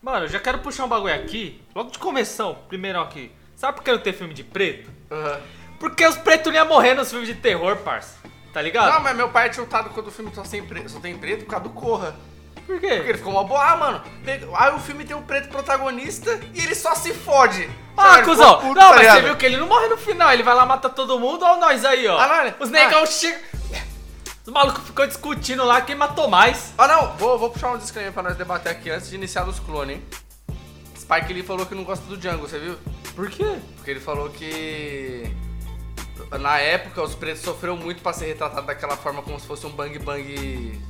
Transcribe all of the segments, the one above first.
Mano, eu já quero puxar um bagulho aqui, logo de começo, primeiro aqui. Sabe por que não tem filme de preto? Aham. Porque os pretos não iam morrer nos filmes de terror, parça. Tá ligado? Não, mas meu pai é tiltado quando o filme só tem, preto, só tem preto por causa do Corra. Por quê? Porque ele ficou uma boa, ah, mano. Aí o filme tem um preto protagonista e ele só se fode. Ah, cuzão! Puto, não, tá mas você viu que ele não morre no final, ele vai lá matar todo mundo, olha nós aí, ó. Ah, não, Os negão chegam. Os malucos ficou discutindo lá quem matou mais. Ah, não, vou, vou puxar um disclaimer pra nós debater aqui antes de iniciar dos clones, hein. Spike Lee falou que não gosta do Django, você viu? Por quê? Porque ele falou que. Na época, os pretos sofreram muito pra ser retratado daquela forma como se fosse um bang bang.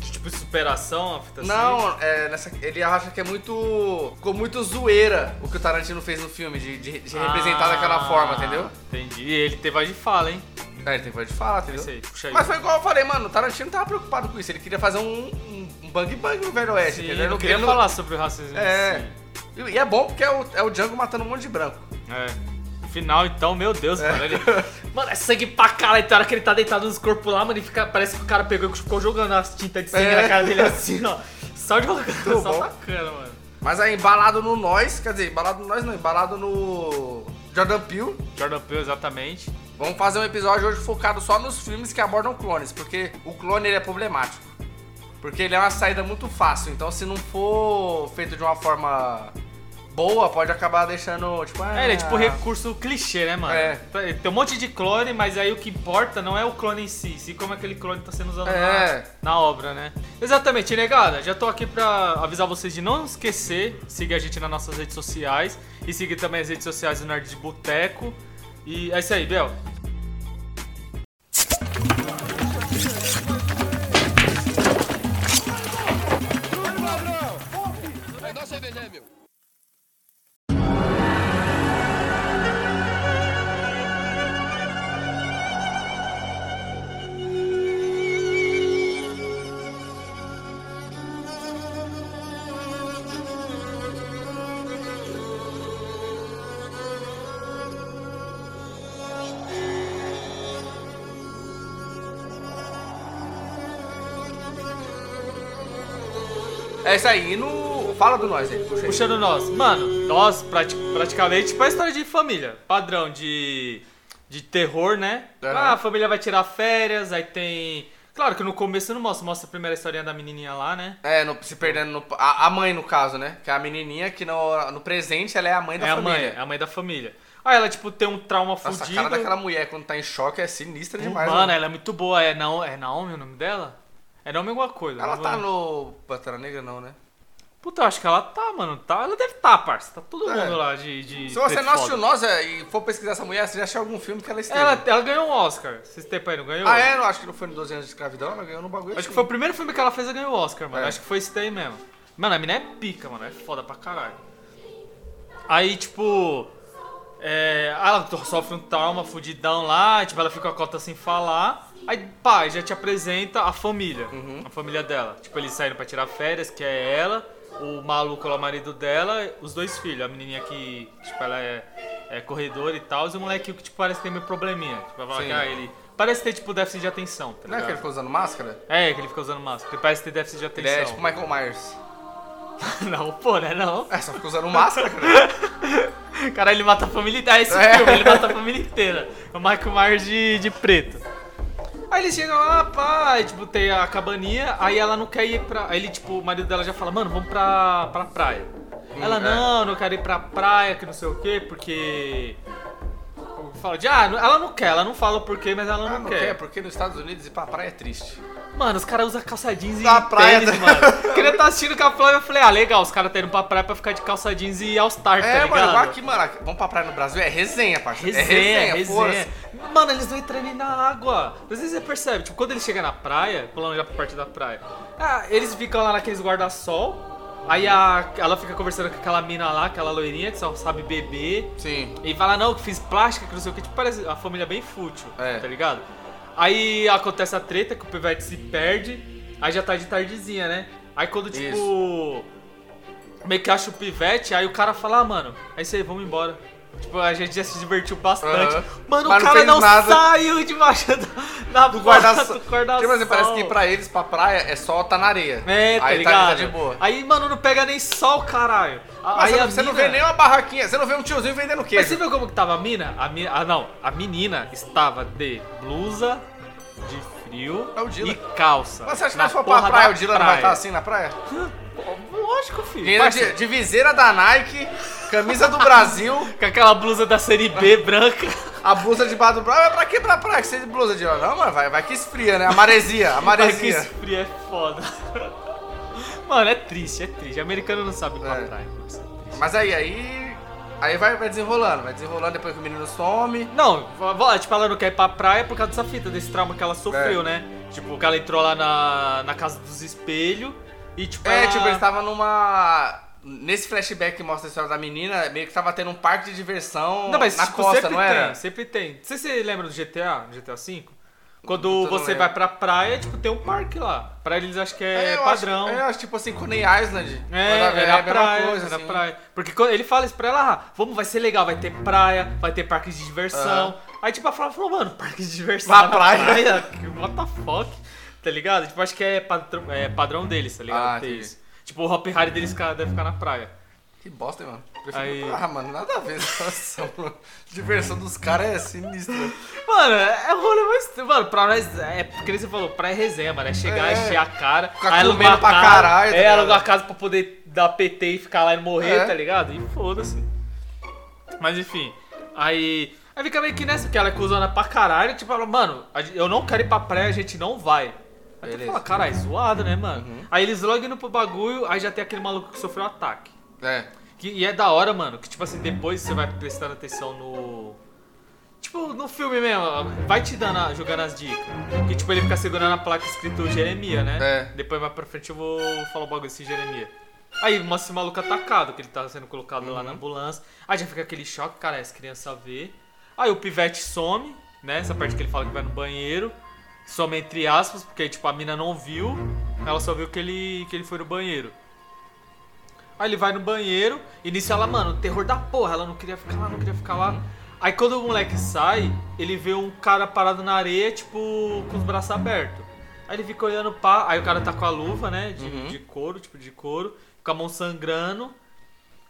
Tipo, superação, a fita assim? Não, é, nessa, ele acha que é muito. Ficou muito zoeira o que o Tarantino fez no filme, de, de- de representar Ah, daquela forma, entendeu? Entendi. E ele teve voz de fala, hein? É, ele tem que de falar, entendeu? Aí, puxa aí. Mas foi igual eu falei, mano, o Tarantino não tava preocupado com isso, ele queria fazer um, um, bang bang no Velho Oeste, Sim, entendeu? eu não Ele queria falar sobre o racismo. É. si. E é bom porque é o, é o Django matando um monte de branco. É. Final, então, meu Deus, É. mano. Ele... Mano, é sangue pra caralho. Tem hora que ele tá deitado nos corpos lá, mano, e fica... parece que o cara pegou e ficou jogando as tintas de sangue É. na cara dele assim, ó. Só jogando, só bacana, mano. Mas aí, embalado no Nós, quer dizer, embalado no Nós não, embalado no Jordan Peele. Jordan Peele, exatamente. Vamos fazer um episódio hoje focado só nos filmes que abordam clones, porque o clone ele é problemático. Porque ele é uma saída muito fácil, então se não for feito de uma forma boa, pode acabar deixando, tipo... É, ele é tipo recurso clichê, né, mano? É. Tem um monte de clone, mas aí o que importa não é o clone em si, sim como aquele clone tá sendo usado É. na, na obra, né? Exatamente, negada. Já tô aqui pra avisar vocês de não esquecer, seguir a gente nas nossas redes sociais e seguir também as redes sociais do Nerd de Boteco. E é isso aí, Bel. É isso aí, e no... Fala do Nós aí, puxa aí. Puxando nós. Mano, nós prati- praticamente tipo a história de família. Padrão de, de terror, né? Aham. Ah, a família vai tirar férias, aí tem. Claro que no começo não mostra, mostra a primeira historinha da menininha lá, né? É, no- se perdendo no... A, a mãe, no caso, né? Que é a menininha que no, no presente ela é a mãe da é a família. mãe, é a mãe da família. Aí ela, tipo, tem um trauma Nossa, a fudido. cara daquela mulher quando tá em choque é sinistra demais. Mano, né? ela é muito boa. É, Nao, é Naomi o nome dela? É Naomi alguma coisa. Ela tá no Pantera Negra, não, né? Puta, eu acho que ela tá, mano. Tá, ela deve tá, parça. Tá todo É. mundo lá de. de Se você preto não assistiu. Nós é, e for pesquisar essa mulher, você já achou algum filme que ela esteve. Ela, ela ganhou um Oscar. Esses tempos aí, não ganhou? Ah, é? Não, acho que não foi no 12 anos de escravidão, ela ganhou no bagulho. Acho que foi o primeiro filme que ela fez e ganhou o Oscar, mano. É. Acho que foi esse daí mesmo. Mano, a mina é pica, mano. É foda pra caralho. Aí, tipo. É, ela sofre um trauma fudidão lá, tipo, ela fica com a cota sem falar. Aí, pá, já te apresenta a família. Uhum. A família dela. Tipo, eles saíram pra tirar férias, que é ela, o maluco lá, o marido dela, os dois filhos. A menininha que, tipo, ela é, é corredora e tal, e o moleque que, tipo, parece ter meio probleminha. Tipo, vai que, ah, ele. Parece ter, tipo, déficit de atenção, tá Não é que ele ficou usando máscara? É, que ele fica usando máscara. Ele parece ter déficit de Ele atenção. é tipo Michael Myers. Não, pô, né? Não. É, só fica usando máscara, cara. Cara, ele mata a família inteira. É esse É. filme, ele mata a família inteira. É o Michael Myers de, de preto. Aí eles chegam lá, pá, aí, tipo, tem a cabaninha, aí ela não quer ir pra. Aí ele, tipo, o marido dela já fala, mano, vamos pra, pra praia. ela, é. não, não quero ir pra praia, que não sei o quê, porque. Fala de, ah, ela não quer, ela não fala o porquê, mas ela Ah, não, não quer. quer, porque nos Estados Unidos ir pra praia é triste. Mano, os caras usam calça jeans e Na praia, tênis, né? mano. Queria estar assistindo com a Flávia, eu falei, ah, legal, os caras tá indo pra praia pra ficar de calça jeans e All-Star, tá é, ligado? mano, igual aqui, mano. Vamos pra praia no Brasil, é resenha, parceiro. Resenha, é resenha. foda-se. Mano, eles não entram nem na água. Às vezes você percebe, tipo, quando ele chega na praia, pulando já pra parte da praia, ah, eles ficam lá naqueles guarda-sol, aí a, ela fica conversando com aquela mina lá, aquela loirinha que só sabe beber, Sim. e fala, não, que fiz plástica, que não sei o que, tipo, parece a família bem fútil, É. tá ligado? Aí acontece a treta, que o pivete se perde, aí já tá de tardezinha, né? Aí quando, tipo, meio que acha o pivete, aí o cara fala, ah, mano, é isso aí, vamos embora. Tipo, a gente já se divertiu bastante. Aham. Mano, Mas o não cara não, nada. saiu debaixo da, da Do guarda-sol. do guarda-sol. Tipo assim, parece que pra eles, pra praia, é só tá na areia. É, tá Aí ligado? tá de boa. Aí, mano, não pega nem sol, caralho. Mas aí você, não, você não mina- vê nem uma barraquinha, você não vê um tiozinho vendendo Mas você queijo. viu como que tava a mina? A mina ah, não. A menina estava de blusa, de frio É Dila. e calça. Mas você acha que nós for pra praia, o Dylan não vai praia. estar assim na praia? Pô, Lógico, filho. Parça, de, de viseira da Nike, camisa do Brasil, Com aquela blusa da série B branca. a blusa de baixo do. Mas pra que pra praia que você de blusa de Não, mano, vai, vai que esfria, né? A maresia, a que maresia. esse frio é foda. Mano, é triste, é triste. Americano não sabe pra É. praia. Isso é. Mas aí, aí. Aí vai, vai desenrolando, vai desenrolando depois que o menino some. Não, tipo, ela não quer ir pra praia por causa dessa fita, desse trauma que ela sofreu, É. né? Tipo, que ela entrou lá na, na casa dos espelhos e, tipo, É, ela... tipo, eles estavam numa. Nesse flashback que mostra a história da menina, meio que tava tendo um parque de diversão Não, mas na tipo, costa, não era? tem, sempre tem. Não sei se você lembra do GTA, no GTA V? Quando você vai pra praia, tipo, tem um parque lá. Pra eles acho que é, eu padrão. Acho, é, eu acho tipo assim, Coney Island. É, é a na mesma praia, coisa, é na assim. praia. Porque quando ele fala isso pra ela, ah, vamos, vai ser legal, vai ter praia, vai ter parques de diversão. Aí tipo, ela fala, falou, mano, parque de diversão Na praia. Que What the fuck? Tá ligado? Tipo, acho que é padrão, é padrão deles, tá ligado? Ah. Tipo, o Hop Harry deles deve ficar na praia. Que bosta, hein, mano. Prefiro Aí- Ah, mano, nada a ver essa situação. mano. Diversão dos caras é sinistra. Mano, é o rolê mais. Mano, pra nós, é porque nem você falou, praia é resenha, mano. É chegar, É. encher a cara, Ficar aí comendo pra casa, caralho, tá É, ligado? alugar a casa pra poder dar PT e ficar lá e morrer, É. tá ligado? E foda-se. Mas enfim, aí. Aí fica meio que nessa, que ela é cuzona pra caralho, tipo, ela, mano, eu não quero ir pra praia, a gente não vai. Aí tu Beleza. fala, caralho, zoado, né, mano? Uhum. Aí eles logo indo pro bagulho, aí já tem aquele maluco que sofreu um ataque. É. Que, e é da hora, mano, que tipo assim, depois você vai prestando atenção no. Tipo, no filme mesmo, vai te dando, a- jogando as dicas. Que tipo, ele fica segurando a placa escrito Jeremias, né? É. Depois mais pra frente eu vou falar o bagulho desse Jeremias. Aí mostra esse maluco atacado, que ele tá sendo colocado lá na ambulância. Aí já fica aquele choque, cara, essa criança vê. Aí o pivete some, né? Essa parte que ele fala que vai no banheiro. Some entre aspas, porque tipo, a mina não viu. Ela só viu que ele, que ele foi no banheiro. Aí ele vai no banheiro, e nisso ela, mano, terror da porra, ela não queria ficar lá, não queria ficar lá. Aí quando o moleque sai, ele vê um cara parado na areia, tipo, com os braços abertos. Aí ele fica olhando pá, aí o cara tá com a luva, né, de, Uhum. de couro, tipo de couro, com a mão sangrando.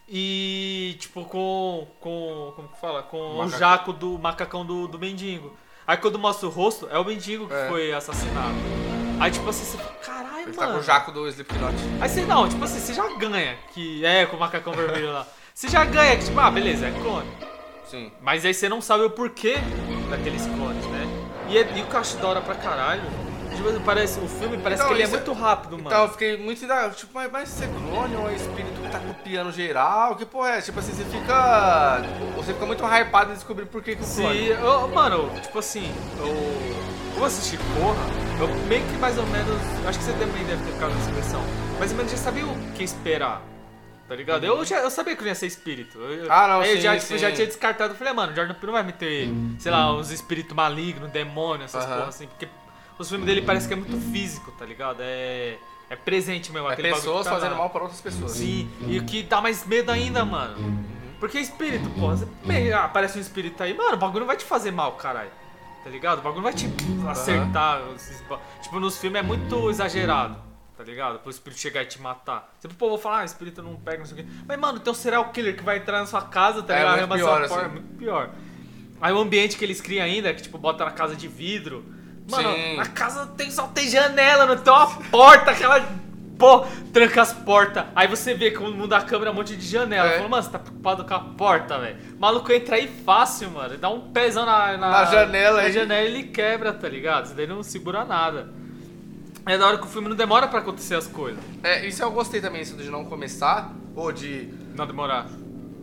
E, tipo, com. com. como que fala? Com o Macacão. jaco do macacão do, do mendigo. Aí quando mostra o rosto, é o mendigo que É. foi assassinado. Aí, tipo assim, você fala, caralho, Ele mano. tá com o jaco do Slipknot. Aí você não, tipo assim, você já ganha que é com o macacão vermelho lá. Você já ganha que, tipo, ah, beleza, é clone. Sim. Mas aí você não sabe o porquê daqueles clones, né? E, é- e o que eu acho da hora pra caralho, assim, parece, o filme parece Então, que ele é isso- muito rápido, mano. Então eu fiquei muito. Tipo, mas, mas ser clone ou é espírito que tá copiando geral? Que porra é? Tipo assim, você fica. Você fica muito hypado em descobrir por que, que o clone. Eu, mano, tipo assim, eu, eu assisti Corra, eu meio que mais ou menos, acho que você também deve ter ficado nessa impressão, mais ou menos já sabia o que esperar, tá ligado? Eu, já, eu sabia que não ia ser espírito. Eu- Ah, não, eu sim, já, sim. já tinha descartado, eu falei, mano, o Jordan Peele não vai meter, sei lá, uns espíritos malignos, demônio, essas Aham. porra assim, porque os filmes dele parece que é muito físico, tá ligado? É, é presente mesmo, É aquele pessoas tá fazendo mal pra outras pessoas. Sim, e o que dá mais medo ainda, mano. Porque espírito, porra, você bem, ah, aparece um espírito aí, mano, o bagulho não vai te fazer mal, caralho. Tá ligado? O bagulho não vai te acertar. esses ba- Tipo, nos filmes é muito exagerado, tá ligado? Pro espírito chegar e te matar. Sempre o povo fala, ah, espírito não pega, não sei o quê. Mas, mano, tem um serial killer que vai entrar na sua casa, tá É, ligado? muito Arremessar pior, porta, assim. É muito pior. Aí o ambiente que eles criam ainda, que tipo, bota na casa de vidro. Mano, Sim. a casa tem, só tem janela, não tem uma porta, aquela. Pô, tranca as portas. Aí você vê quando muda a câmera um monte de janela. É. Fala, mano, você tá preocupado com a porta, velho. O maluco entra aí fácil, mano. Dá um pezão na, Na janela Na aí. janela ele quebra, tá ligado? Isso daí não segura nada. É da hora que o filme não demora pra acontecer as coisas. É, isso eu gostei também, isso de não começar, ou de, Não demorar.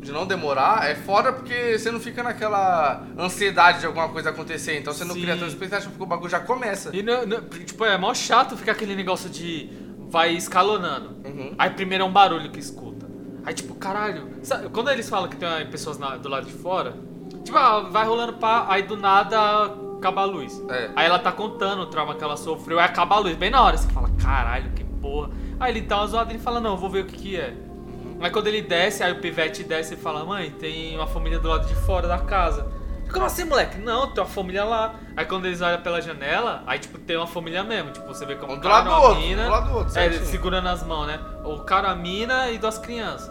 De não demorar. É foda porque você não fica naquela ansiedade de alguma coisa acontecer. Então você não Sim. cria tanta expectativa porque o bagulho já começa. E, não- não- tipo, é mó chato ficar aquele negócio de vai escalonando. Uhum. Aí primeiro é um barulho que escuta. Aí tipo, caralho. Sabe, quando eles falam que tem ah, pessoas na- do lado de fora, tipo, ah, vai rolando pá, aí do nada acaba a luz. É. Aí ela tá contando o trauma que ela sofreu, aí acaba a luz. Bem na hora, você fala, caralho, que porra. Aí ele dá uma zoada e ele fala, não, vou ver o que que é. Aí quando ele desce, aí o pivete desce e fala, mãe, tem uma família do lado de fora da casa. Como assim, moleque? Não, tem uma família lá. Aí quando eles olham pela janela, aí tipo, tem uma família mesmo. Tipo, você vê como Um do cara, lado do uma outro, mina. do lado do outro, É, segurando as mãos, né? O cara, a mina e duas crianças.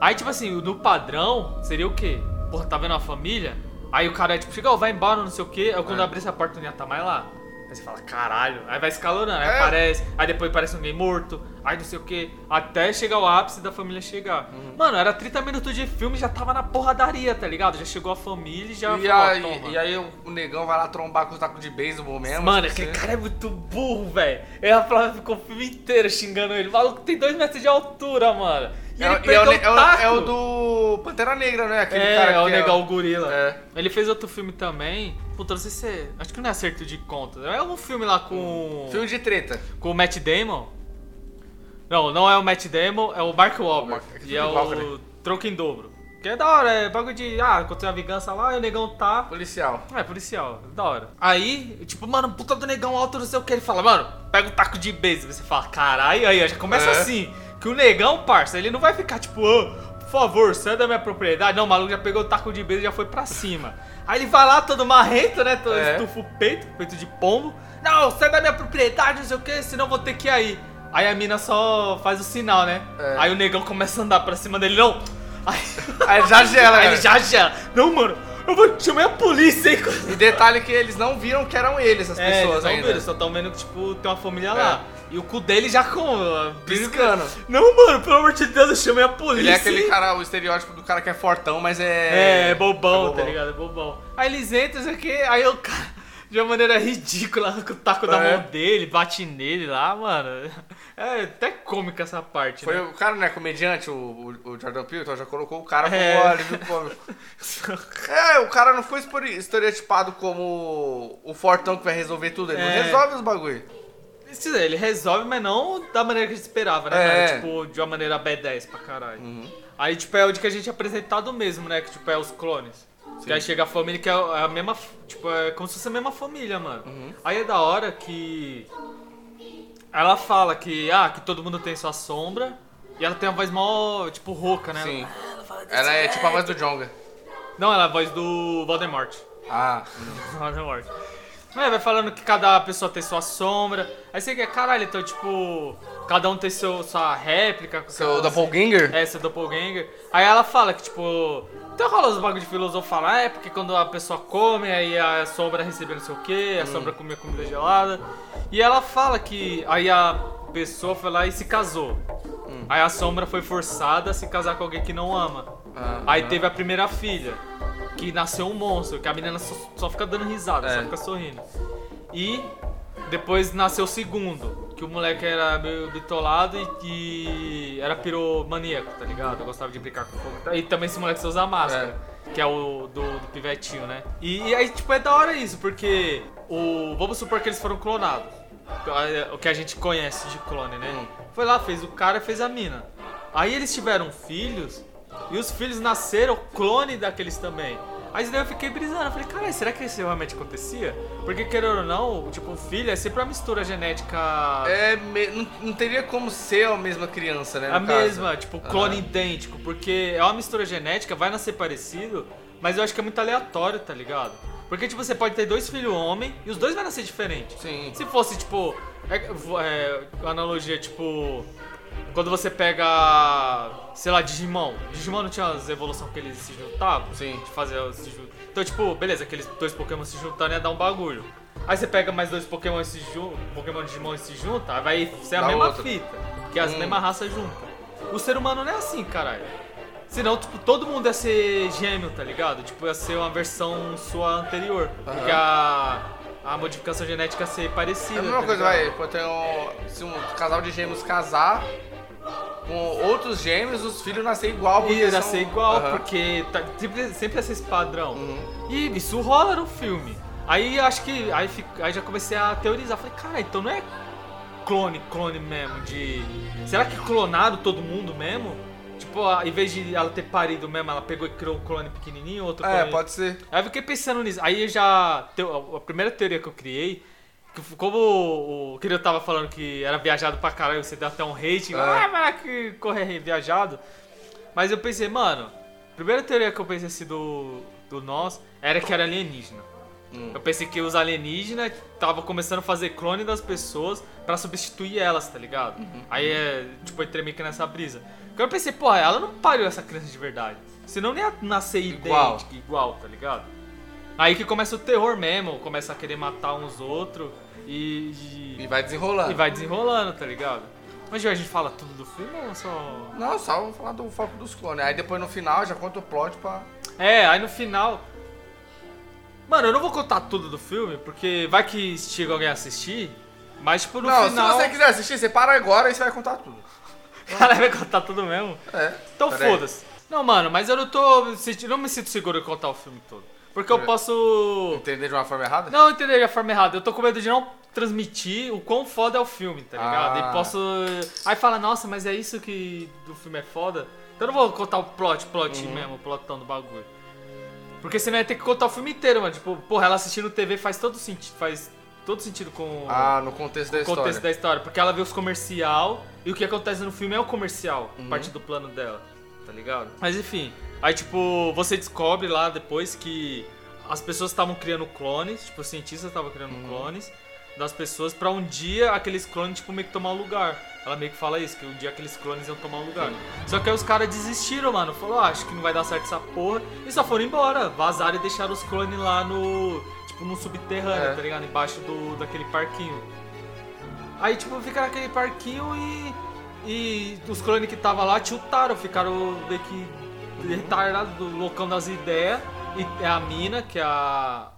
Aí, tipo assim, no padrão, seria o quê? Porra, tá vendo a família? Aí o cara, tipo, chega, ó, vai embora, não sei o quê. Aí quando É. abrir essa porta, não ia tá mais lá. Aí você fala, caralho. Aí vai escalonando, aí É. aparece. Aí depois parece alguém morto. Aí não sei o quê. Até chegar o ápice da família chegar. Uhum. Mano, era 30 minutos de filme já tava na porradaria, tá ligado? Já chegou a família e já E falou, aí, e aí o, negão vai lá trombar com o taco de beisebol mesmo. Mano, tipo aquele assim. cara é muito burro, velho. A Flávia ficou o filme inteiro xingando ele. O maluco tem dois metros de altura, mano. E É, ele é, perdeu o, o ne- é o- taco. é o do Pantera Negra, né? Aquele É, cara é o que Negão o Gorila. É. Ele fez outro filme também. Puta, não sei se é. Acho que não é acerto de contas. É um filme lá com. Filme de treta. Com o Matt Damon. Não, não é o Matt Damon, é o Mark Wahlberg. É e é o Troco em Dobro. Que é da hora, é bagulho de. Ah, aconteceu uma vingança lá e o negão tá. Policial. É, policial, da hora. Aí, tipo, mano, puta do negão alto, não sei o que. Ele fala, mano, pega o taco de beisebol. Você fala, caralho, aí, já começa É. assim. Que o negão, parça, ele não vai ficar tipo, ô, por favor, sai da minha propriedade. Não, o maluco já pegou o taco de beisebol e já foi pra cima. Aí ele vai lá todo marrento, né? Todo É. estufa o peito, peito de pombo. Não, sai da minha propriedade, não sei o que, senão vou ter que ir aí. Aí a mina só faz o sinal, né? É. Aí o negão começa a andar pra cima dele, não. Aí, Aí ele já gela, aí né? ele já gela. Não, mano, eu vou chamar a polícia, hein? E detalhe que eles não viram que eram eles, as É, pessoas eles não ainda. viram, só estão vendo que, tipo, tem uma família lá. E o cu dele já com... Piscando. Não, mano, pelo amor de Deus, eu chamei a polícia. Ele é aquele cara, o estereótipo do cara que é fortão, mas é. É, é bobão, é bobão. tá ligado? É bobão. Aí eles entram, isso aqui, aí o cara, de uma maneira ridícula, arranca o taco da É. mão dele, bate nele lá, mano. É até cômica essa parte, Foi né? o cara, né, comediante, o, o, o Jordan Peele, então já colocou o cara como É. alívio cômico. É, o cara não foi estereotipado como o fortão que vai resolver tudo, ele não É. resolve os bagulho. Ele resolve, mas não da maneira que a gente esperava, né? É. cara? Tipo, de uma maneira B10 pra caralho. Uhum. Aí, tipo, é o de que a gente é apresentado mesmo, né? Que, tipo, é os clones. Que aí chega a família que é a mesma. Tipo, é como se fosse a mesma família, mano. Uhum. Aí é da hora que. Ela fala que, ah, que todo mundo tem sua sombra. E ela tem a voz mó, tipo, rouca, né? Sim. Ela Ela é tipo a voz do Jonga. Não, ela é a voz do Voldemort. Ah. Voldemort. É, vai falando que cada pessoa tem sua sombra. Aí você quer, caralho, então, tipo, cada um tem seu, sua réplica. Seu um- doppelganger? É, seu doppelganger. Aí ela fala que, tipo. Então rola os bagulho de filosofar lá, é porque quando a pessoa come, aí a sombra recebe não sei o que, a sombra comia comida gelada. E ela fala que aí a pessoa foi lá e se casou. Aí a sombra foi forçada a se casar com alguém que não ama. Ah, Aí ah. teve a primeira filha, que nasceu um monstro, que a menina só, só fica dando risada, É. só fica sorrindo. E depois nasceu o segundo, que o moleque era meio bitolado e que era piromaníaco, tá ligado? Gostava de brincar com fogo. E também esse moleque só usa máscara, que é o do, do pivetinho, né? E, e aí, tipo, é da hora isso, porque o. Vamos supor que eles foram clonados. O que a gente conhece de clone, né? Hum. Foi lá, fez o cara e fez a mina. Aí eles tiveram filhos e os filhos nasceram clone daqueles também. Aí daí eu fiquei brisando, eu falei, cara, será que isso realmente acontecia? Porque querendo ou não, tipo, filho é sempre uma mistura genética É, me- não, não teria como ser a mesma criança, né? a caso. mesma, tipo, clone idêntico, porque é uma mistura genética, vai nascer parecido, mas eu acho que é muito aleatório, tá ligado? Porque, tipo, você pode ter dois filhos homem e os dois vai nascer diferente. Sim. Se fosse, tipo, é, é, analogia, tipo, quando você pega, sei lá, Digimon. Digimon não tinha as evoluções que eles se juntavam? Sim. De fazer se jun- Então, tipo, beleza, aqueles dois Pokémon se juntando ia dar um bagulho. Aí você pega mais dois Pokémon e se juntam, Pokémon Digimon e se junta, aí vai ser a Dá mesma outra. fita. Que as Hum. mesmas raças juntam. O ser humano não é assim, caralho. Senão, tipo, todo mundo ia ser gêmeo, tá ligado? Tipo, ia ser uma versão sua anterior. Porque a, a modificação genética ser parecida. É a mesma tá coisa, vai. Pode ter um, se um casal de gêmeos casar com outros gêmeos, os filhos nascer igual. porque Ia são- ser igual, Aham. porque tá, sempre, sempre esse padrão. Uhum. E isso rola no filme. Aí acho que. Aí, aí já comecei a teorizar. Falei, cara, então não é clone, clone mesmo de. Será que clonaram todo mundo mesmo? Tipo, em vez de ela ter parido mesmo, ela pegou e criou um clone pequenininho, outro É, clone. pode ser. Aí eu fiquei pensando nisso. Aí eu já. A primeira teoria que eu criei que- como o, o tava falando que era viajado pra caralho, você deu até um hate, É. ah, mas que correr viajado. Mas eu pensei, mano, a primeira teoria que eu pensei assim do, do nós era que era alienígena. Hum. Eu pensei que os alienígenas estavam começando a fazer clone das pessoas pra substituir elas, tá ligado? Uhum. Aí é, tipo, eu entrei meio que nessa brisa. Porque eu pensei, porra, ela não pariu essa criança de verdade. Senão nem ia nascer Igual. idêntica, igual, tá ligado? Aí que começa o terror mesmo, começa a querer matar uns outros e, E e, vai desenrolando. e vai desenrolando, tá ligado? Mas a gente fala tudo do filme ou só. Não, só vamos falar do foco dos clones. Aí depois no final já conta o plot pra. É, aí no final. Mano, eu não vou contar tudo do filme, porque vai que chega alguém a assistir, mas tipo no não, final. se você quiser assistir, você para agora e você vai contar tudo. Cara, vai contar tudo mesmo. É. Então foda-se. Não, mano, mas eu não tô. Não me sinto seguro em contar o filme todo. Porque eu posso. Entender de uma forma errada? Não entender de a forma errada. Eu tô com medo de não transmitir o quão foda é o filme, tá ligado? Ah. E posso. Aí fala, nossa, mas é isso que do filme é foda. Então eu não vou contar o plot, plot Uhum. mesmo, o plotão do bagulho. Porque senão ia ter que contar o filme inteiro, mano. Tipo, porra, ela assistindo TV faz todo sentido. Faz todo sentido com Ah, no contexto da o história. contexto da história. Porque ela vê os comercial e o que acontece no filme é o comercial, Uhum. parte do plano dela, tá ligado? Mas enfim, aí tipo, você descobre lá depois que as pessoas estavam criando clones, tipo, os cientistas estavam criando Uhum. clones das pessoas pra um dia aqueles clones, tipo, meio que tomar o lugar. Ela meio que fala isso, que um dia aqueles clones iam tomar o lugar. Só que aí os caras desistiram, mano. Falou, ah, acho que não vai dar certo essa porra. E só foram embora. Vazaram e deixaram os clones lá no. Tipo, no subterrâneo, É. tá ligado? Embaixo do, daquele parquinho. Aí, tipo, fica naquele parquinho e. E os clones que tava lá tiltaram, ficaram meio que retardados do loucão das ideias. E a mina, que é a,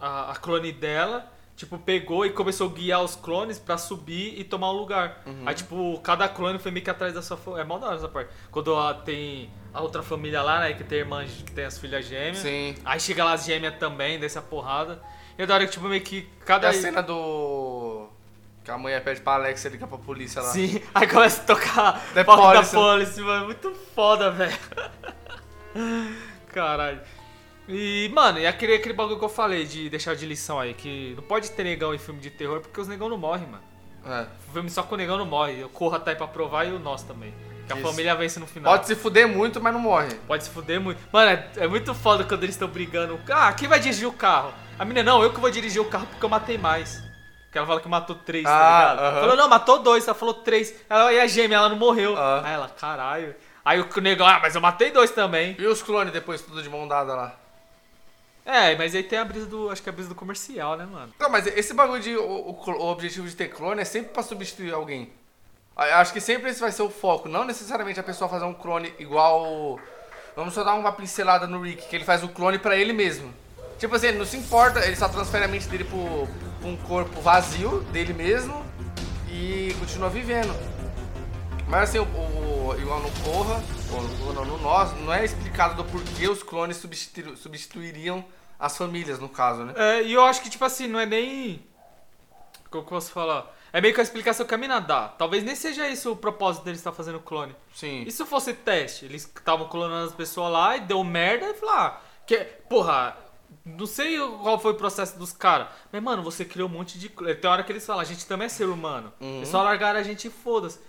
a, a clone dela, tipo, pegou e começou a guiar os clones pra subir e tomar o lugar. Aí, tipo, cada clone foi meio que atrás da sua família. É mal da hora essa parte. Quando a- tem a outra família lá, né, que tem irmãs, que tem as filhas gêmeas. Sim. Aí chega lá as gêmeas também, dessa porrada. E é da hora que, tipo, meio que cada. a cena do. Que a mulher pede pra Alex ligar pra polícia lá. Sim, aí começa a tocar The Police. da Police, mano. Muito foda, velho. Caralho. E, mano, e aquele, aquele bagulho que eu falei de deixar de lição aí, que não pode ter negão em filme de terror porque os negão não morrem, mano. É. O filme só com o negão não morre. Eu corro até pra provar e o nosso também. Que a Isso. família vence no final. Pode se fuder muito, mas não morre. Pode se fuder muito. Mano, é, é muito foda quando eles estão brigando. Ah, quem vai dirigir o carro? A menina, não, eu que vou dirigir o carro porque eu matei mais. Que ela fala que matou três, Ah, tá ligado? aham. Falou, não, matou dois, ela falou três. Ela, e a gêmea, ela não morreu. Ah. Aí ela, caralho. Aí o negão, ah, mas eu matei dois também. E os clones depois tudo de mão dada lá? É, mas aí tem a brisa do. Acho que é a brisa do comercial, né, mano? Não, mas esse bagulho de. O, o- o objetivo de ter clone é sempre pra substituir alguém. Acho que sempre esse vai ser o foco. Não necessariamente a pessoa fazer um clone igual. Vamos só dar uma pincelada no Rick, que ele faz o clone pra ele mesmo. Tipo assim, ele não se importa, ele só transfere a mente dele pro, pra um corpo vazio dele mesmo e continua vivendo. Mas assim, o, o- igual no Corra, ou no, no Nós, não é explicado do porquê os clones substitu- substituiriam as famílias, no caso, né? É, e eu acho que, tipo assim, não é nem. Como que eu posso falar? É meio que a explicação que a mina dá. Talvez nem seja isso o propósito deles estar fazendo clone. Sim. E se fosse teste? Eles estavam clonando as pessoas lá e deu merda e falou, ah, que, porra, não sei qual foi o processo dos caras. Mas, mano, você criou um monte de. Tem hora que eles falam, a gente também é ser humano. Uhum. Eles só largaram a gente e foda-se.